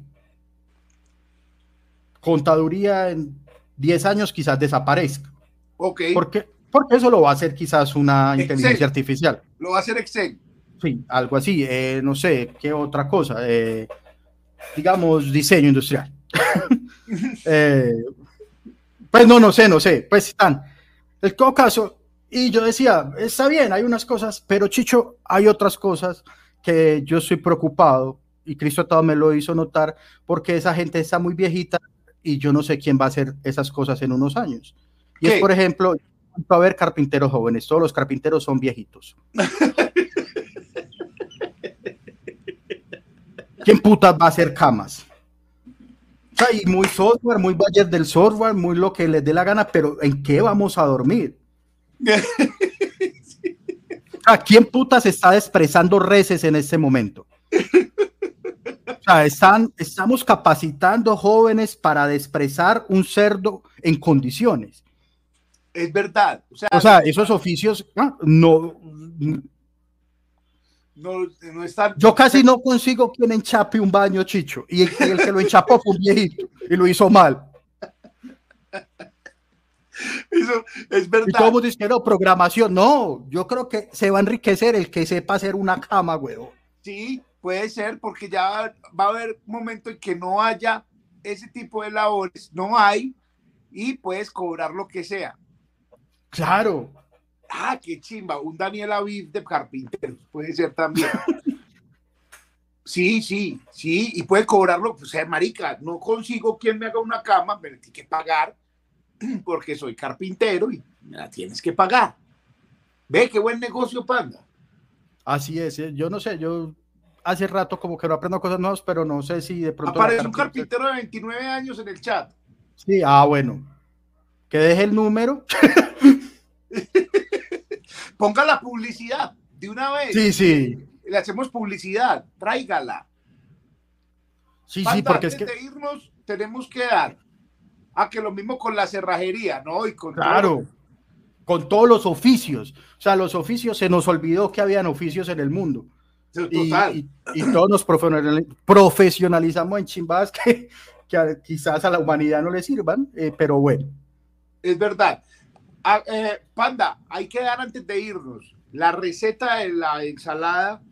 Contaduría en 10 años quizás desaparezca. Ok. ¿Por qué? Porque eso lo va a hacer quizás una inteligencia artificial. Lo va a hacer Excel. Sí, algo así. Eh, no sé, ¿qué otra cosa? Eh, digamos, diseño industrial. Eh, pues no, no sé, no sé. Pues están. En todo caso, y yo decía, está bien, hay unas cosas, pero Chicho, hay otras cosas que yo estoy preocupado y Cristo todo me lo hizo notar porque esa gente está muy viejita y yo no sé quién va a hacer esas cosas en unos años. Y es, por ejemplo, va a haber carpinteros jóvenes, todos los carpinteros son viejitos. ¿Quién putas va a hacer camas? Y muy software, muy budget del software, muy lo que les dé la gana, pero ¿en qué vamos a dormir? ¿A quién putas está expresando reces en este momento? O sea, están, estamos capacitando jóvenes para desprezar un cerdo en condiciones. Es verdad. O sea, esos oficios ah, no, no, están. Yo casi no consigo quien enchape un baño, Chicho. Y el, que lo enchapó fue un viejito y lo hizo mal. Eso es verdad. Y todo dice, no, programación. No, yo creo que se va a enriquecer el que sepa hacer una cama, huevo. Sí, puede ser, porque ya va a haber un momento en que no haya ese tipo de labores, no hay, y puedes cobrar lo que sea. Claro. Ah, qué chimba, un Daniel Aviv de carpinteros, puede ser también. Sí, sí, sí, y puede cobrarlo, o sea, marica, no consigo quien me haga una cama, me tiene que pagar porque soy carpintero y me la tienes que pagar. Ve qué buen negocio, Panda. Así es, eh, yo no sé, yo hace rato como que no aprendo cosas nuevas, pero no sé si de pronto... Aparece un carpintero de 29 años en el chat. Sí, ah, bueno. Que deje el número. Ponga la publicidad de una vez. Sí, sí. Le hacemos publicidad, tráigala. Sí, sí, porque es que... de irnos, tenemos que dar a que lo mismo con la cerrajería, ¿no? Y con claro, con todos los oficios. O sea, los oficios, se nos olvidó que habían oficios en el mundo. Total. Y, todos nos profesionalizamos en chimbas que, quizás a la humanidad no le sirvan, eh, pero bueno. Es verdad. Ah, eh, Panda, hay que dar antes de irnos la receta de la ensalada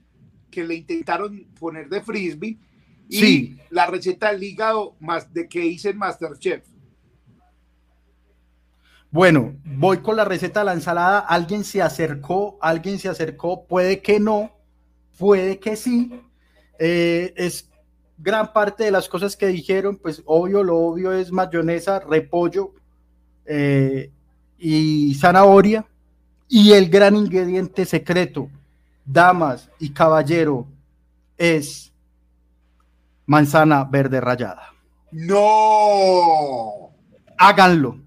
que le intentaron poner de frisbee y la receta del hígado más de que hice en Masterchef. Bueno, voy con la receta de la ensalada. Alguien se acercó, alguien se acercó, puede que no, puede que sí. Eh, es gran parte de las cosas que dijeron, pues obvio, lo obvio es mayonesa, repollo eh, y zanahoria. Y el gran ingrediente secreto, damas y caballero, es manzana verde rayada. No. Háganlo.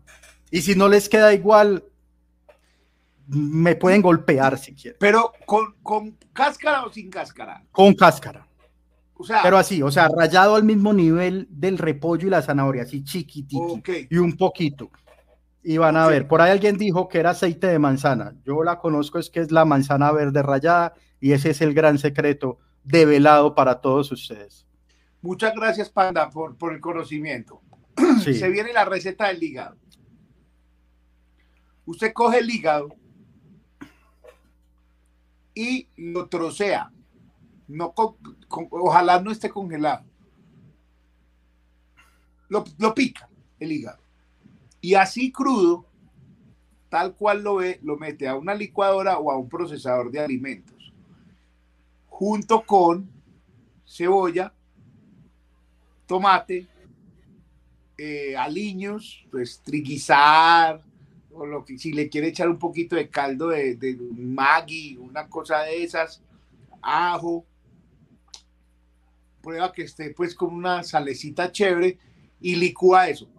Y si no les queda igual, me pueden golpear si quieren. Pero con, cáscara o sin cáscara. Con cáscara. O sea, pero así, o sea, rayado al mismo nivel del repollo y la zanahoria, así chiquitito. Y un poquito. Y van a ver, por ahí alguien dijo que era aceite de manzana. Yo la conozco, es que es la manzana verde rayada y ese es el gran secreto develado para todos ustedes. Muchas gracias, Panda, por, por el conocimiento. Se viene la receta del hígado. Usted coge el hígado y lo trocea. No ojalá no esté congelado. Lo, lo pica el hígado. Y así crudo tal cual lo ve, lo mete a una licuadora o a un procesador de alimentos, junto con cebolla, tomate, eh, aliños, pues triguizar, o lo que si le quiere echar un poquito de caldo de, de Maggi, una cosa de esas, ajo, prueba que esté pues con una salecita chévere y licúa eso.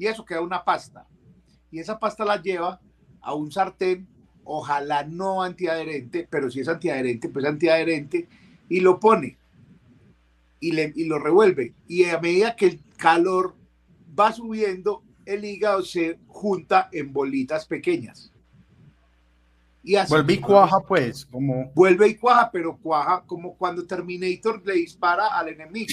Y eso queda una pasta. Y esa pasta la lleva a un sartén, ojalá no antiadherente, pero si es antiadherente, pues antiadherente, y lo pone y, le, y lo revuelve. Y a medida que el calor va subiendo, el hígado se junta en bolitas pequeñas. Y así vuelve y cuaja, pues, como. Vuelve y cuaja, pero cuaja como cuando Terminator le dispara al enemigo.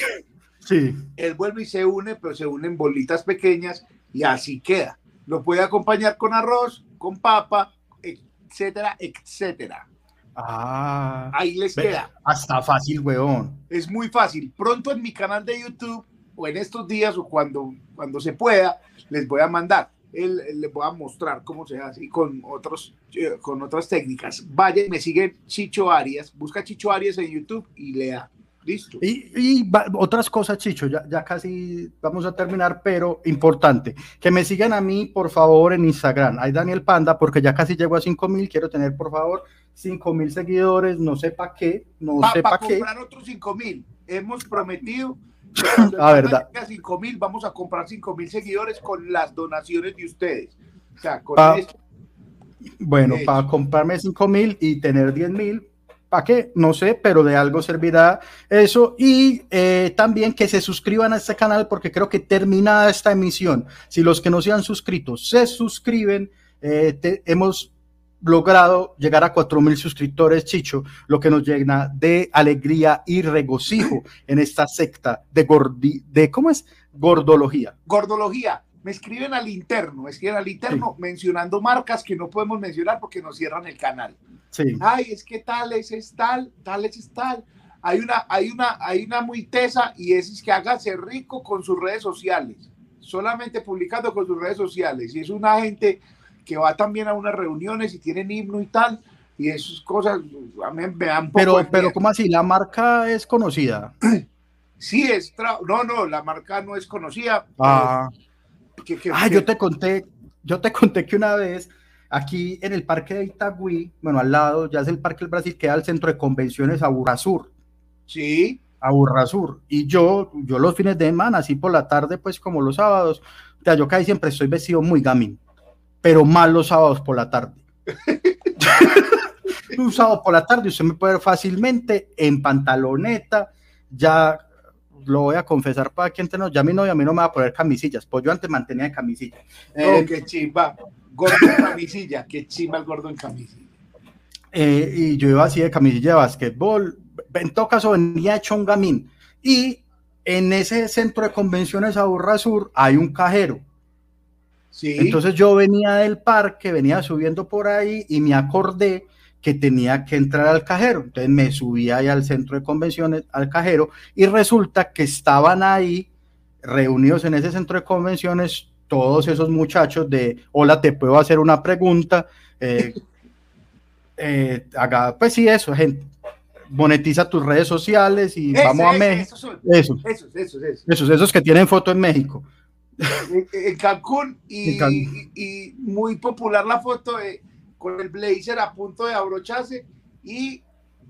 Sí. Él vuelve y se une, pero se une en bolitas pequeñas y así queda. Lo puede acompañar con arroz, con papa, etcétera, etcétera. Ah. Ahí les queda. Hasta fácil, weón. Es muy fácil. Pronto en mi canal de YouTube, o en estos días, o cuando, cuando se pueda, les voy a mandar él, les voy a mostrar cómo se hace y con, otros, eh, con otras técnicas. Vaya y me sigue Chicho Arias, busca Chicho Arias en YouTube y lea. Listo. Y, otras cosas, Chicho, ya, ya casi vamos a terminar, pero importante, que me sigan a mí, por favor, en Instagram. Hay Daniel Panda, porque ya casi llego a 5 mil, quiero tener, por favor, 5 mil seguidores, no sé para qué, no sé para qué. comprar otros 5 mil, hemos prometido a verdad. 5 mil, vamos a comprar 5 mil seguidores con las donaciones de ustedes. O sea, con Bueno, para comprarme 5 mil y tener 10 mil, ¿para qué? No sé, pero de algo servirá eso. Y eh, también que se suscriban a este canal porque creo que terminada esta emisión, si los que no se han suscrito se suscriben, eh, hemos logrado llegar a 4.000 suscriptores, Chicho, lo que nos llena de alegría y regocijo en esta secta de, gordi, de ¿cómo es? Gordología. Gordología. Me escriben al interno, me escriben al interno mencionando marcas que no podemos mencionar porque nos cierran el canal. Sí. Ay, es que tal es tal, tal es tal. Hay una, hay una, hay una muy tesa y es, que hágase rico con sus redes sociales, solamente publicando con sus redes sociales. Y es una gente que va también a unas reuniones y tienen himno y tal, y esas cosas a mí me dan poco Pero, pero ¿cómo así? ¿La marca es conocida? Sí, es, no, no, la marca no es conocida. Ah, ah yo te conté, yo te conté que una vez aquí en el parque de Itagüí, bueno, al lado, ya es el Parque del Brasil, queda el centro de convenciones Aburrasur. Sí. Aburrasur. Y yo, yo los fines de semana, así por la tarde, pues como los sábados, o yo casi siempre estoy vestido muy gamín pero más los sábados por la tarde. un sábado por la tarde usted me puede ver fácilmente en pantaloneta, ya lo voy a confesar para quien te no, ya mi novia a mí no me va a poner camisillas, pues yo antes mantenía de camisilla. Oh, eh, qué chimba, gordo en camisilla, qué chimba el gordo en camisilla. Eh, y yo iba así de camisilla de básquetbol, en todo caso venía hecho un gamín, y en ese centro de convenciones Aburra Sur hay un cajero, entonces yo venía del parque, venía subiendo por ahí y me acordé que tenía que entrar al cajero. Entonces me subí ahí al centro de convenciones, al cajero, y resulta que estaban ahí reunidos en ese centro de convenciones todos esos muchachos de, hola, te puedo hacer una pregunta. Eh, eh, haga, pues sí, eso, gente. Monetiza tus redes sociales y vamos a México. Esos, esos, esos, esos, esos que tienen foto en México en Cancún y, y, muy popular la foto de, con el blazer a punto de abrocharse y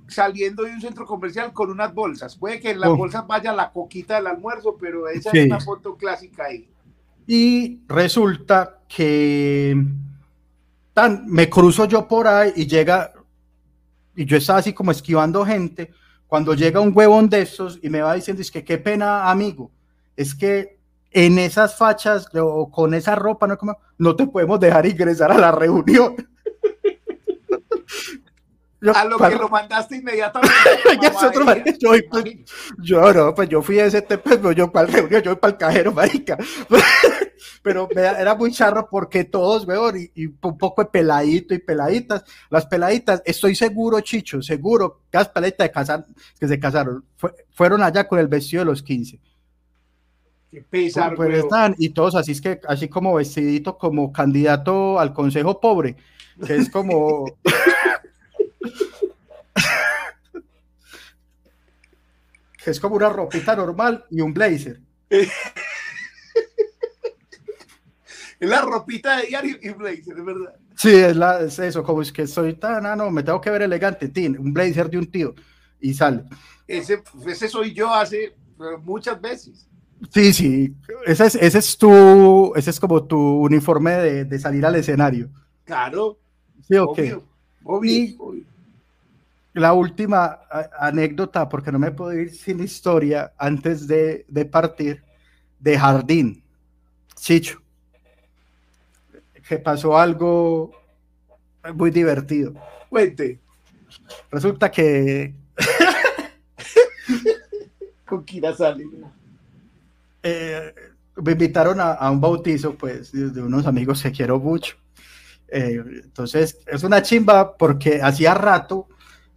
saliendo de un centro comercial con unas bolsas. Puede que en las bolsas vaya la coquita del almuerzo, pero esa es una foto clásica ahí. Y resulta que tan, me cruzo yo por ahí y llega, y yo estaba así como esquivando gente, cuando llega un huevón de estos y me va diciendo, es que qué pena, amigo, es que en esas fachas o con esa ropa, no, no te podemos dejar ingresar a la reunión. A lo que lo mandaste inmediatamente. yo, pues, yo, no, pues yo fui a ese pero yo para la reunión, yo para el cajero, marica. pero era muy charro porque todos, weón, y, y, un poco de peladito y peladitas. Las peladitas, estoy seguro, Chicho, seguro que las peladitas de casar, que se casaron fueron allá con el vestido de los 15 Qué pesar, Pues weón. están, y todos así es que, así como vestidito como candidato al consejo pobre, que es como. que es como una ropita normal y un blazer. Es la ropita de diario y blazer, es verdad. Sí, es, la, es eso, como es que soy tan, ah, no, me tengo que ver elegante, tin, un blazer de un tío, y sale. Ese, ese soy yo hace pero muchas veces. Sí, sí, ese es, ese es tu, ese es como tu uniforme de, de salir al escenario. Claro, Sí, ok. obvio, obvio, Y- obvio. La última anécdota, porque no me puedo ir sin historia antes de, de partir, de Jardín, Chicho, que pasó algo muy divertido. Cuente, Resulta que con Kira sale. eh, me invitaron a, a un bautizo, pues, de, de unos amigos que quiero mucho. Eh, entonces, es una chimba porque hacía rato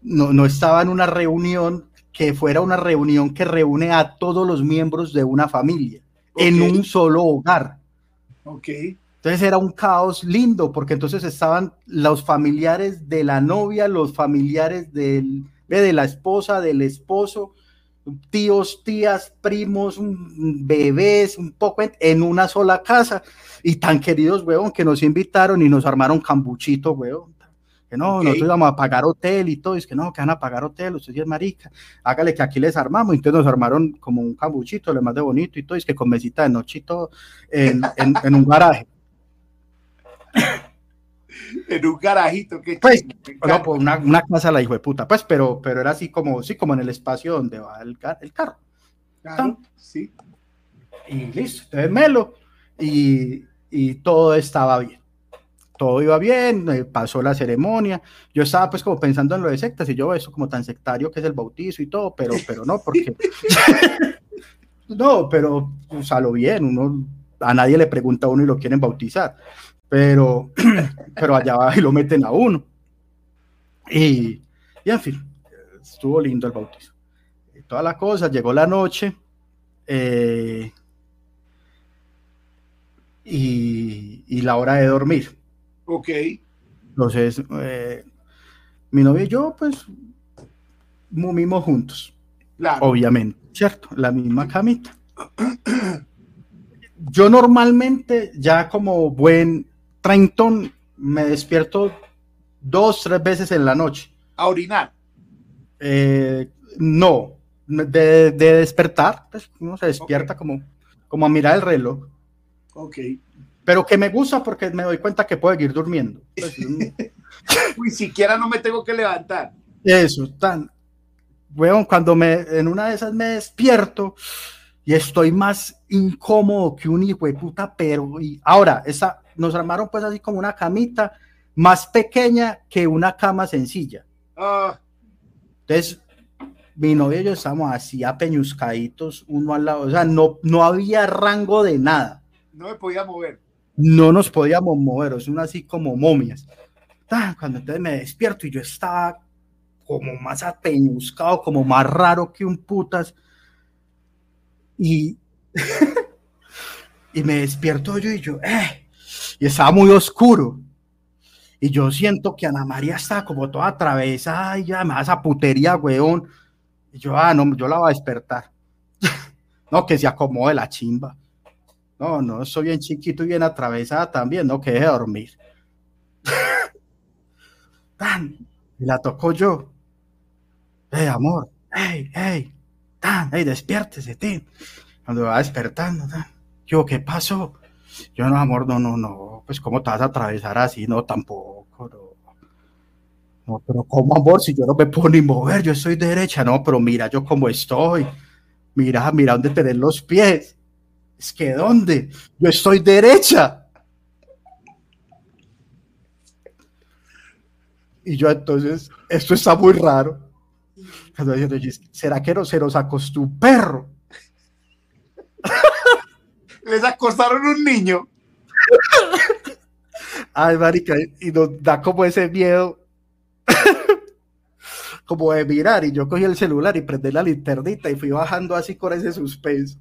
no, no estaba en una reunión que fuera una reunión que reúne a todos los miembros de una familia en un solo hogar. Ok, Entonces era un caos lindo porque entonces estaban los familiares de la novia, los familiares del, de la esposa, del esposo, tíos, tías, primos, un- bebés, un poco en, en una sola casa y tan queridos, weón, que nos invitaron y nos armaron cambuchito, weón. Que no, nosotros íbamos a pagar hotel y todo, y es que no, que van a pagar hotel, usted sí es marica, hágale que aquí les armamos, entonces nos armaron como un cambuchito, le más de bonito y todo, y es que con mesita de noche y todo, en, en- en un garaje. en un garajito, que Pues, No, pues una, una casa la hijo de puta, pues, pero, pero era así como, sí, como en el espacio donde va el, el carro. Claro, sí. Y listo, entonces melo, y, y todo estaba bien. Todo iba bien, eh, pasó la ceremonia. Yo estaba pues como pensando en lo de sectas y yo veo eso como tan sectario que es el bautizo y todo, pero, pero no, porque... no, pero pues, a lo bien, uno, a nadie le pregunta a uno y lo quieren bautizar, pero, pero allá va y lo meten a uno. Y, y en fin, estuvo lindo el bautizo. Y toda la cosa, llegó la noche. eh, y, y la hora de dormir. Ok, Entonces, eh, mi novia y yo, pues, mumimos juntos, claro. obviamente, ¿cierto? La misma camita. Yo normalmente, ya como buen treintón, me despierto dos, tres veces en la noche. A orinar. Eh, no, de, de despertar, pues uno se despierta como, como a mirar el reloj. Ok. Pero que me gusta porque me doy cuenta que puedo seguir durmiendo. Pues, Uy, siquiera no me tengo que levantar. eso, tan. Weón, cuando me, en una de esas me despierto y estoy más incómodo que un hijo de puta, pero y ahora, esa, nos armaron pues así como una camita más pequeña que una cama sencilla. Ah, Entonces, mi novia y yo estábamos así apeñuscaditos uno al lado, o sea, no, no había rango de nada. no me podía mover. No nos podíamos mover, es una así como momias. Cuando entonces me despierto y yo estaba como más apeñuscado, como más raro que un putas. Y, y me despierto yo y yo, eh, y estaba muy oscuro. Y yo siento que Ana María está como toda atravesada y ya me da putería, weón. Y yo, ah, no, yo la voy a despertar. no, que se acomode la chimba. No, no, soy bien chiquito y bien atravesada también, no, que deje de dormir. Tan, y la tocó yo. Hey, amor, hey, hey, tan, hey, despiértese, tío. Cuando va despertando, tan. Yo, ¿qué pasó? Yo, no, amor, no, no, no, pues, ¿cómo te vas a atravesar así? No, tampoco, no. No, pero ¿cómo, amor? Si yo no me puedo ni mover, yo estoy derecha, no, pero mira yo cómo estoy. Mira, mira dónde tenés los pies. Es que ¿dónde? Yo estoy derecha. Y yo entonces, esto está muy raro. ¿Será que no se nos acostó un perro? Les acostaron un niño. Ay, marica, y nos da como ese miedo, como de mirar. Y yo cogí el celular y prendí la linternita y fui bajando así con ese suspenso.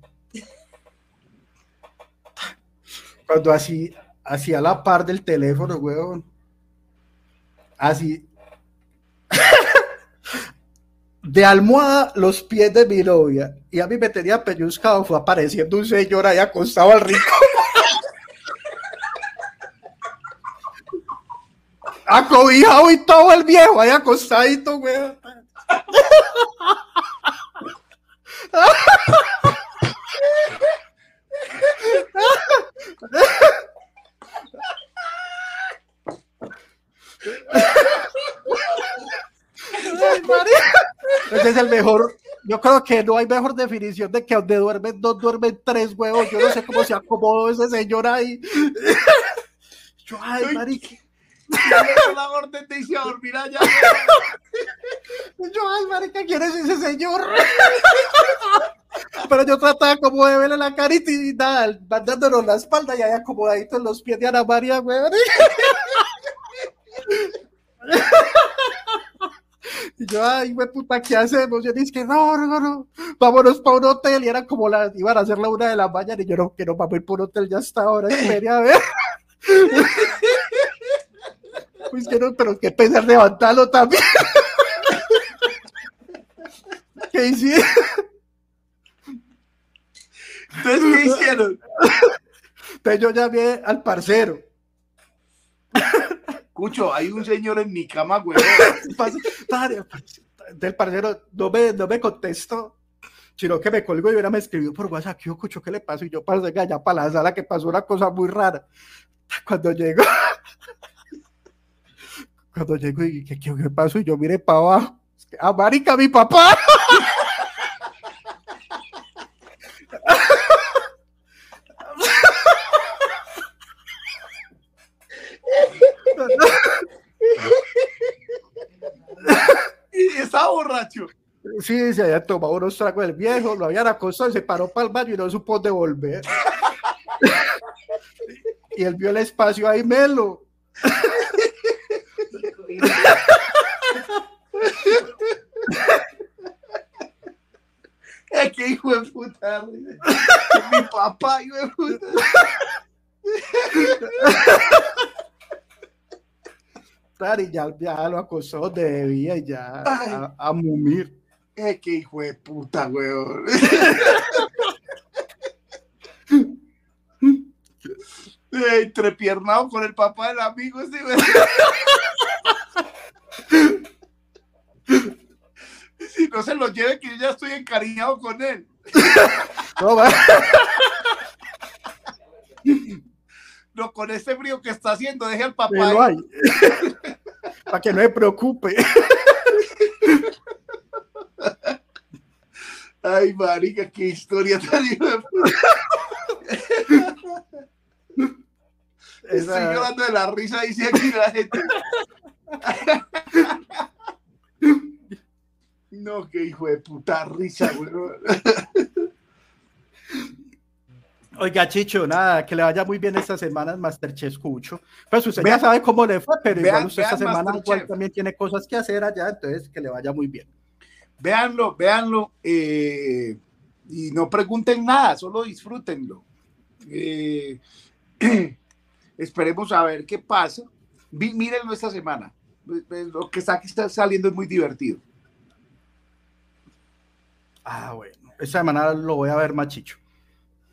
Cuando así, hacía la par del teléfono, weón. Así. de almohada los pies de mi novia. Y a mí me tenía pellizcado, fue apareciendo un señor ahí acostado al rico. Acobijado y todo el viejo ahí acostadito, weón. Ese es el mejor. Yo creo que no hay mejor definición de que donde duermen dos, duermen tres huevos. Yo no sé cómo se acomodó ese señor ahí. Yo, ay, marica. la orden de irse a dormir allá. Yo, ay, marica, ¿quién es ese señor? Pero yo trataba como de verle la carita y nada, mandándonos la espalda y ahí acomodadito en los pies de Ana María, weón. Y yo, ay, güey, puta, ¿qué hacemos? Yo dije, no, no, no, vámonos para un hotel. Y era como la, iban a hacer la una de la mañana. Y yo, no, que no, vamos a ir por un hotel ya hasta ahora. Espere a ver. Pues que no, pero qué pesa levantarlo también. ¿Qué hicieron? Entonces, ¿qué hicieron? Entonces yo llamé al parcero. Escucho, hay un señor en mi cama, güey. Del parcero no me, no me contestó, sino que me colgó y ahora me escribió por WhatsApp, ¿qué escucho qué le pasó? Y yo pasé allá para la sala que pasó una cosa muy rara. Cuando llegó, cuando llegó y ¿qué, qué, pasó? Y yo miré para abajo. ¡A marica, mi papá! Estaba borracho. Sí, se había tomado unos tragos del viejo, lo habían acostado, se paró para el baño y no supo devolver. y él vio el espacio ahí, melo. Es que hijo de puta, mi papá, hijo de puta. Y ya, ya lo acosó de debía y ya a, a, mumir. Es que hijo de puta, weón. Entrepiernado con el papá del amigo, ese weón. si no se lo lleve, que yo ya estoy encariñado con él. No, va. No, con este frío que está haciendo, deje al papá. Ahí. Para que no se preocupe. Ay, marica, qué historia tan Esa... Estoy llorando de la risa, dice aquí la gente. No, qué hijo de puta risa, güey. Oiga, Chicho, nada, que le vaya muy bien estas semanas Masterchef escucho. Pues usted vean, ya sabe cómo le fue, pero vean, igual usted esta semana igual también tiene cosas que hacer allá, entonces que le vaya muy bien. Véanlo, véanlo, eh, y no pregunten nada, solo disfrútenlo. Eh, esperemos a ver qué pasa. mírenlo esta semana. Lo que está aquí está saliendo es muy divertido. Ah, bueno, esta semana lo voy a ver más, Chicho.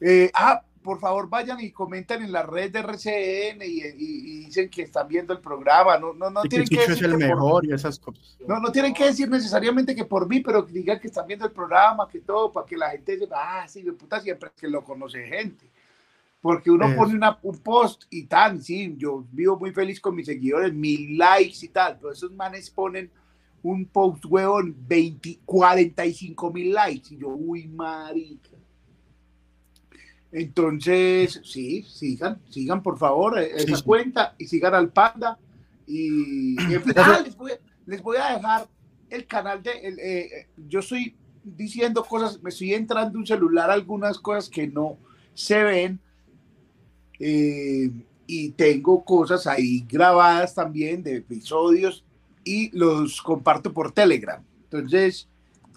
Eh, ah, por favor vayan y comenten en la red de RCN y, y, y dicen que están viendo el programa. No, no, no y tienen que, que es el mejor por, y esas cosas. No, no tienen que decir necesariamente que por mí, pero que digan que están viendo el programa, que todo, para que la gente sepa, ah, sí, de puta siempre que lo conoce gente. Porque uno pone una, un post y tal, sí, yo vivo muy feliz con mis seguidores, mil likes y tal, pero esos manes ponen un post, huevón, 20, 45 mil likes. Y yo, uy, marica. Entonces, sí, sigan, sigan por favor esa sí, cuenta y sigan al Panda. Y, y ah, les, voy, les, voy, a dejar el canal de. El, eh, yo estoy diciendo cosas, me estoy entrando un celular, algunas cosas que no se ven. Eh, y tengo cosas ahí grabadas también de episodios y los comparto por Telegram. Entonces,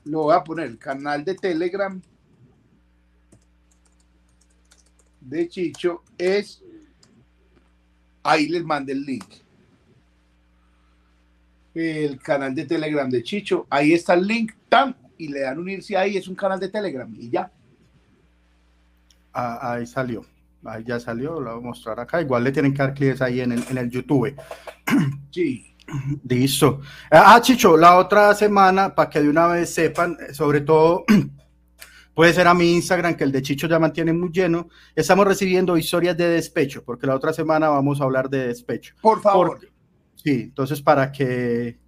lo voy a poner el canal de Telegram de Chicho es Ahí les mandé el link. El canal de Telegram de Chicho. Ahí está el link. ¡Tam! Y le dan unirse ahí. Es un canal de Telegram. Y ya. Ah, ahí salió. Ahí ya salió. Lo voy a mostrar acá. Igual le tienen que dar clics ahí en el, en el YouTube. Sí. Listo. Ah, Chicho, la otra semana, para que de una vez sepan, sobre todo puede ser a mi Instagram, que el de Chicho ya mantiene muy lleno. Estamos recibiendo historias de despecho, porque la otra semana vamos a hablar de despecho. Por favor. sí, entonces para que,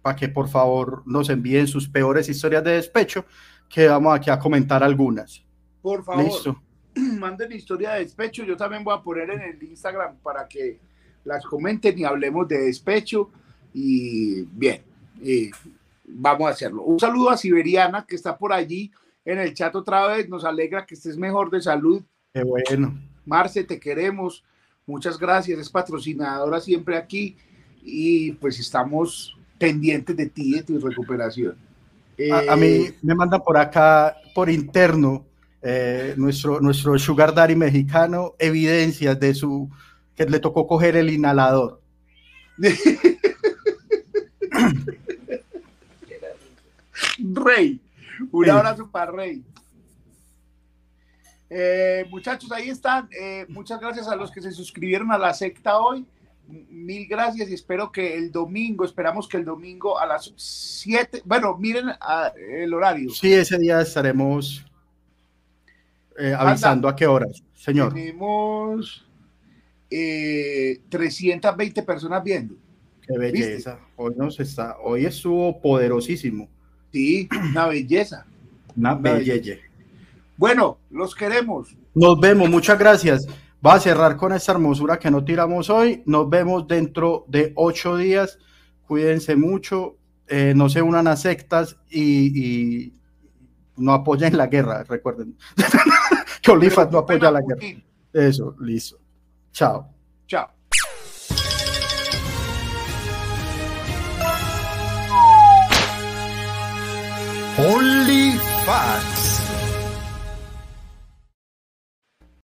para que por favor nos envíen sus peores historias de despecho, que vamos aquí a comentar algunas. Por favor. Listo. Manden historia de despecho. Yo también voy a poner en el Instagram para que las comenten y hablemos de despecho. Y bien, vamos a hacerlo. Un saludo a Siberiana que está por allí en el chat otra vez. Nos alegra que estés mejor de salud. Qué bueno. Marce, te queremos. Muchas gracias. Es patrocinadora siempre aquí y pues estamos pendientes de ti y de tu recuperación. a, mí eh, me manda por acá, por interno, eh, nuestro, nuestro sugar daddy mexicano, evidencias de su que le tocó coger el inhalador. Rey, un abrazo para Rey. Eh, muchachos, ahí están. Eh, muchas gracias a los que se suscribieron a la secta hoy. Mil gracias y espero que el domingo, esperamos que el domingo a las 7, bueno, miren el horario. Sí, ese día estaremos eh, avisando a qué horas, señor. Tenemos 320 eh, personas viendo. Qué belleza. Hoy nos está, hoy estuvo poderosísimo. Sí, una belleza. Una, belleza. Bueno, los queremos. Nos vemos, muchas gracias. Va a cerrar con esta hermosura que no tiramos hoy. Nos vemos dentro de ocho días. Cuídense mucho. Eh, no se unan a sectas y, no apoyen la guerra, recuerden. que Olifas no apoya la guerra. Eso, listo. Chao. Chao. Only five.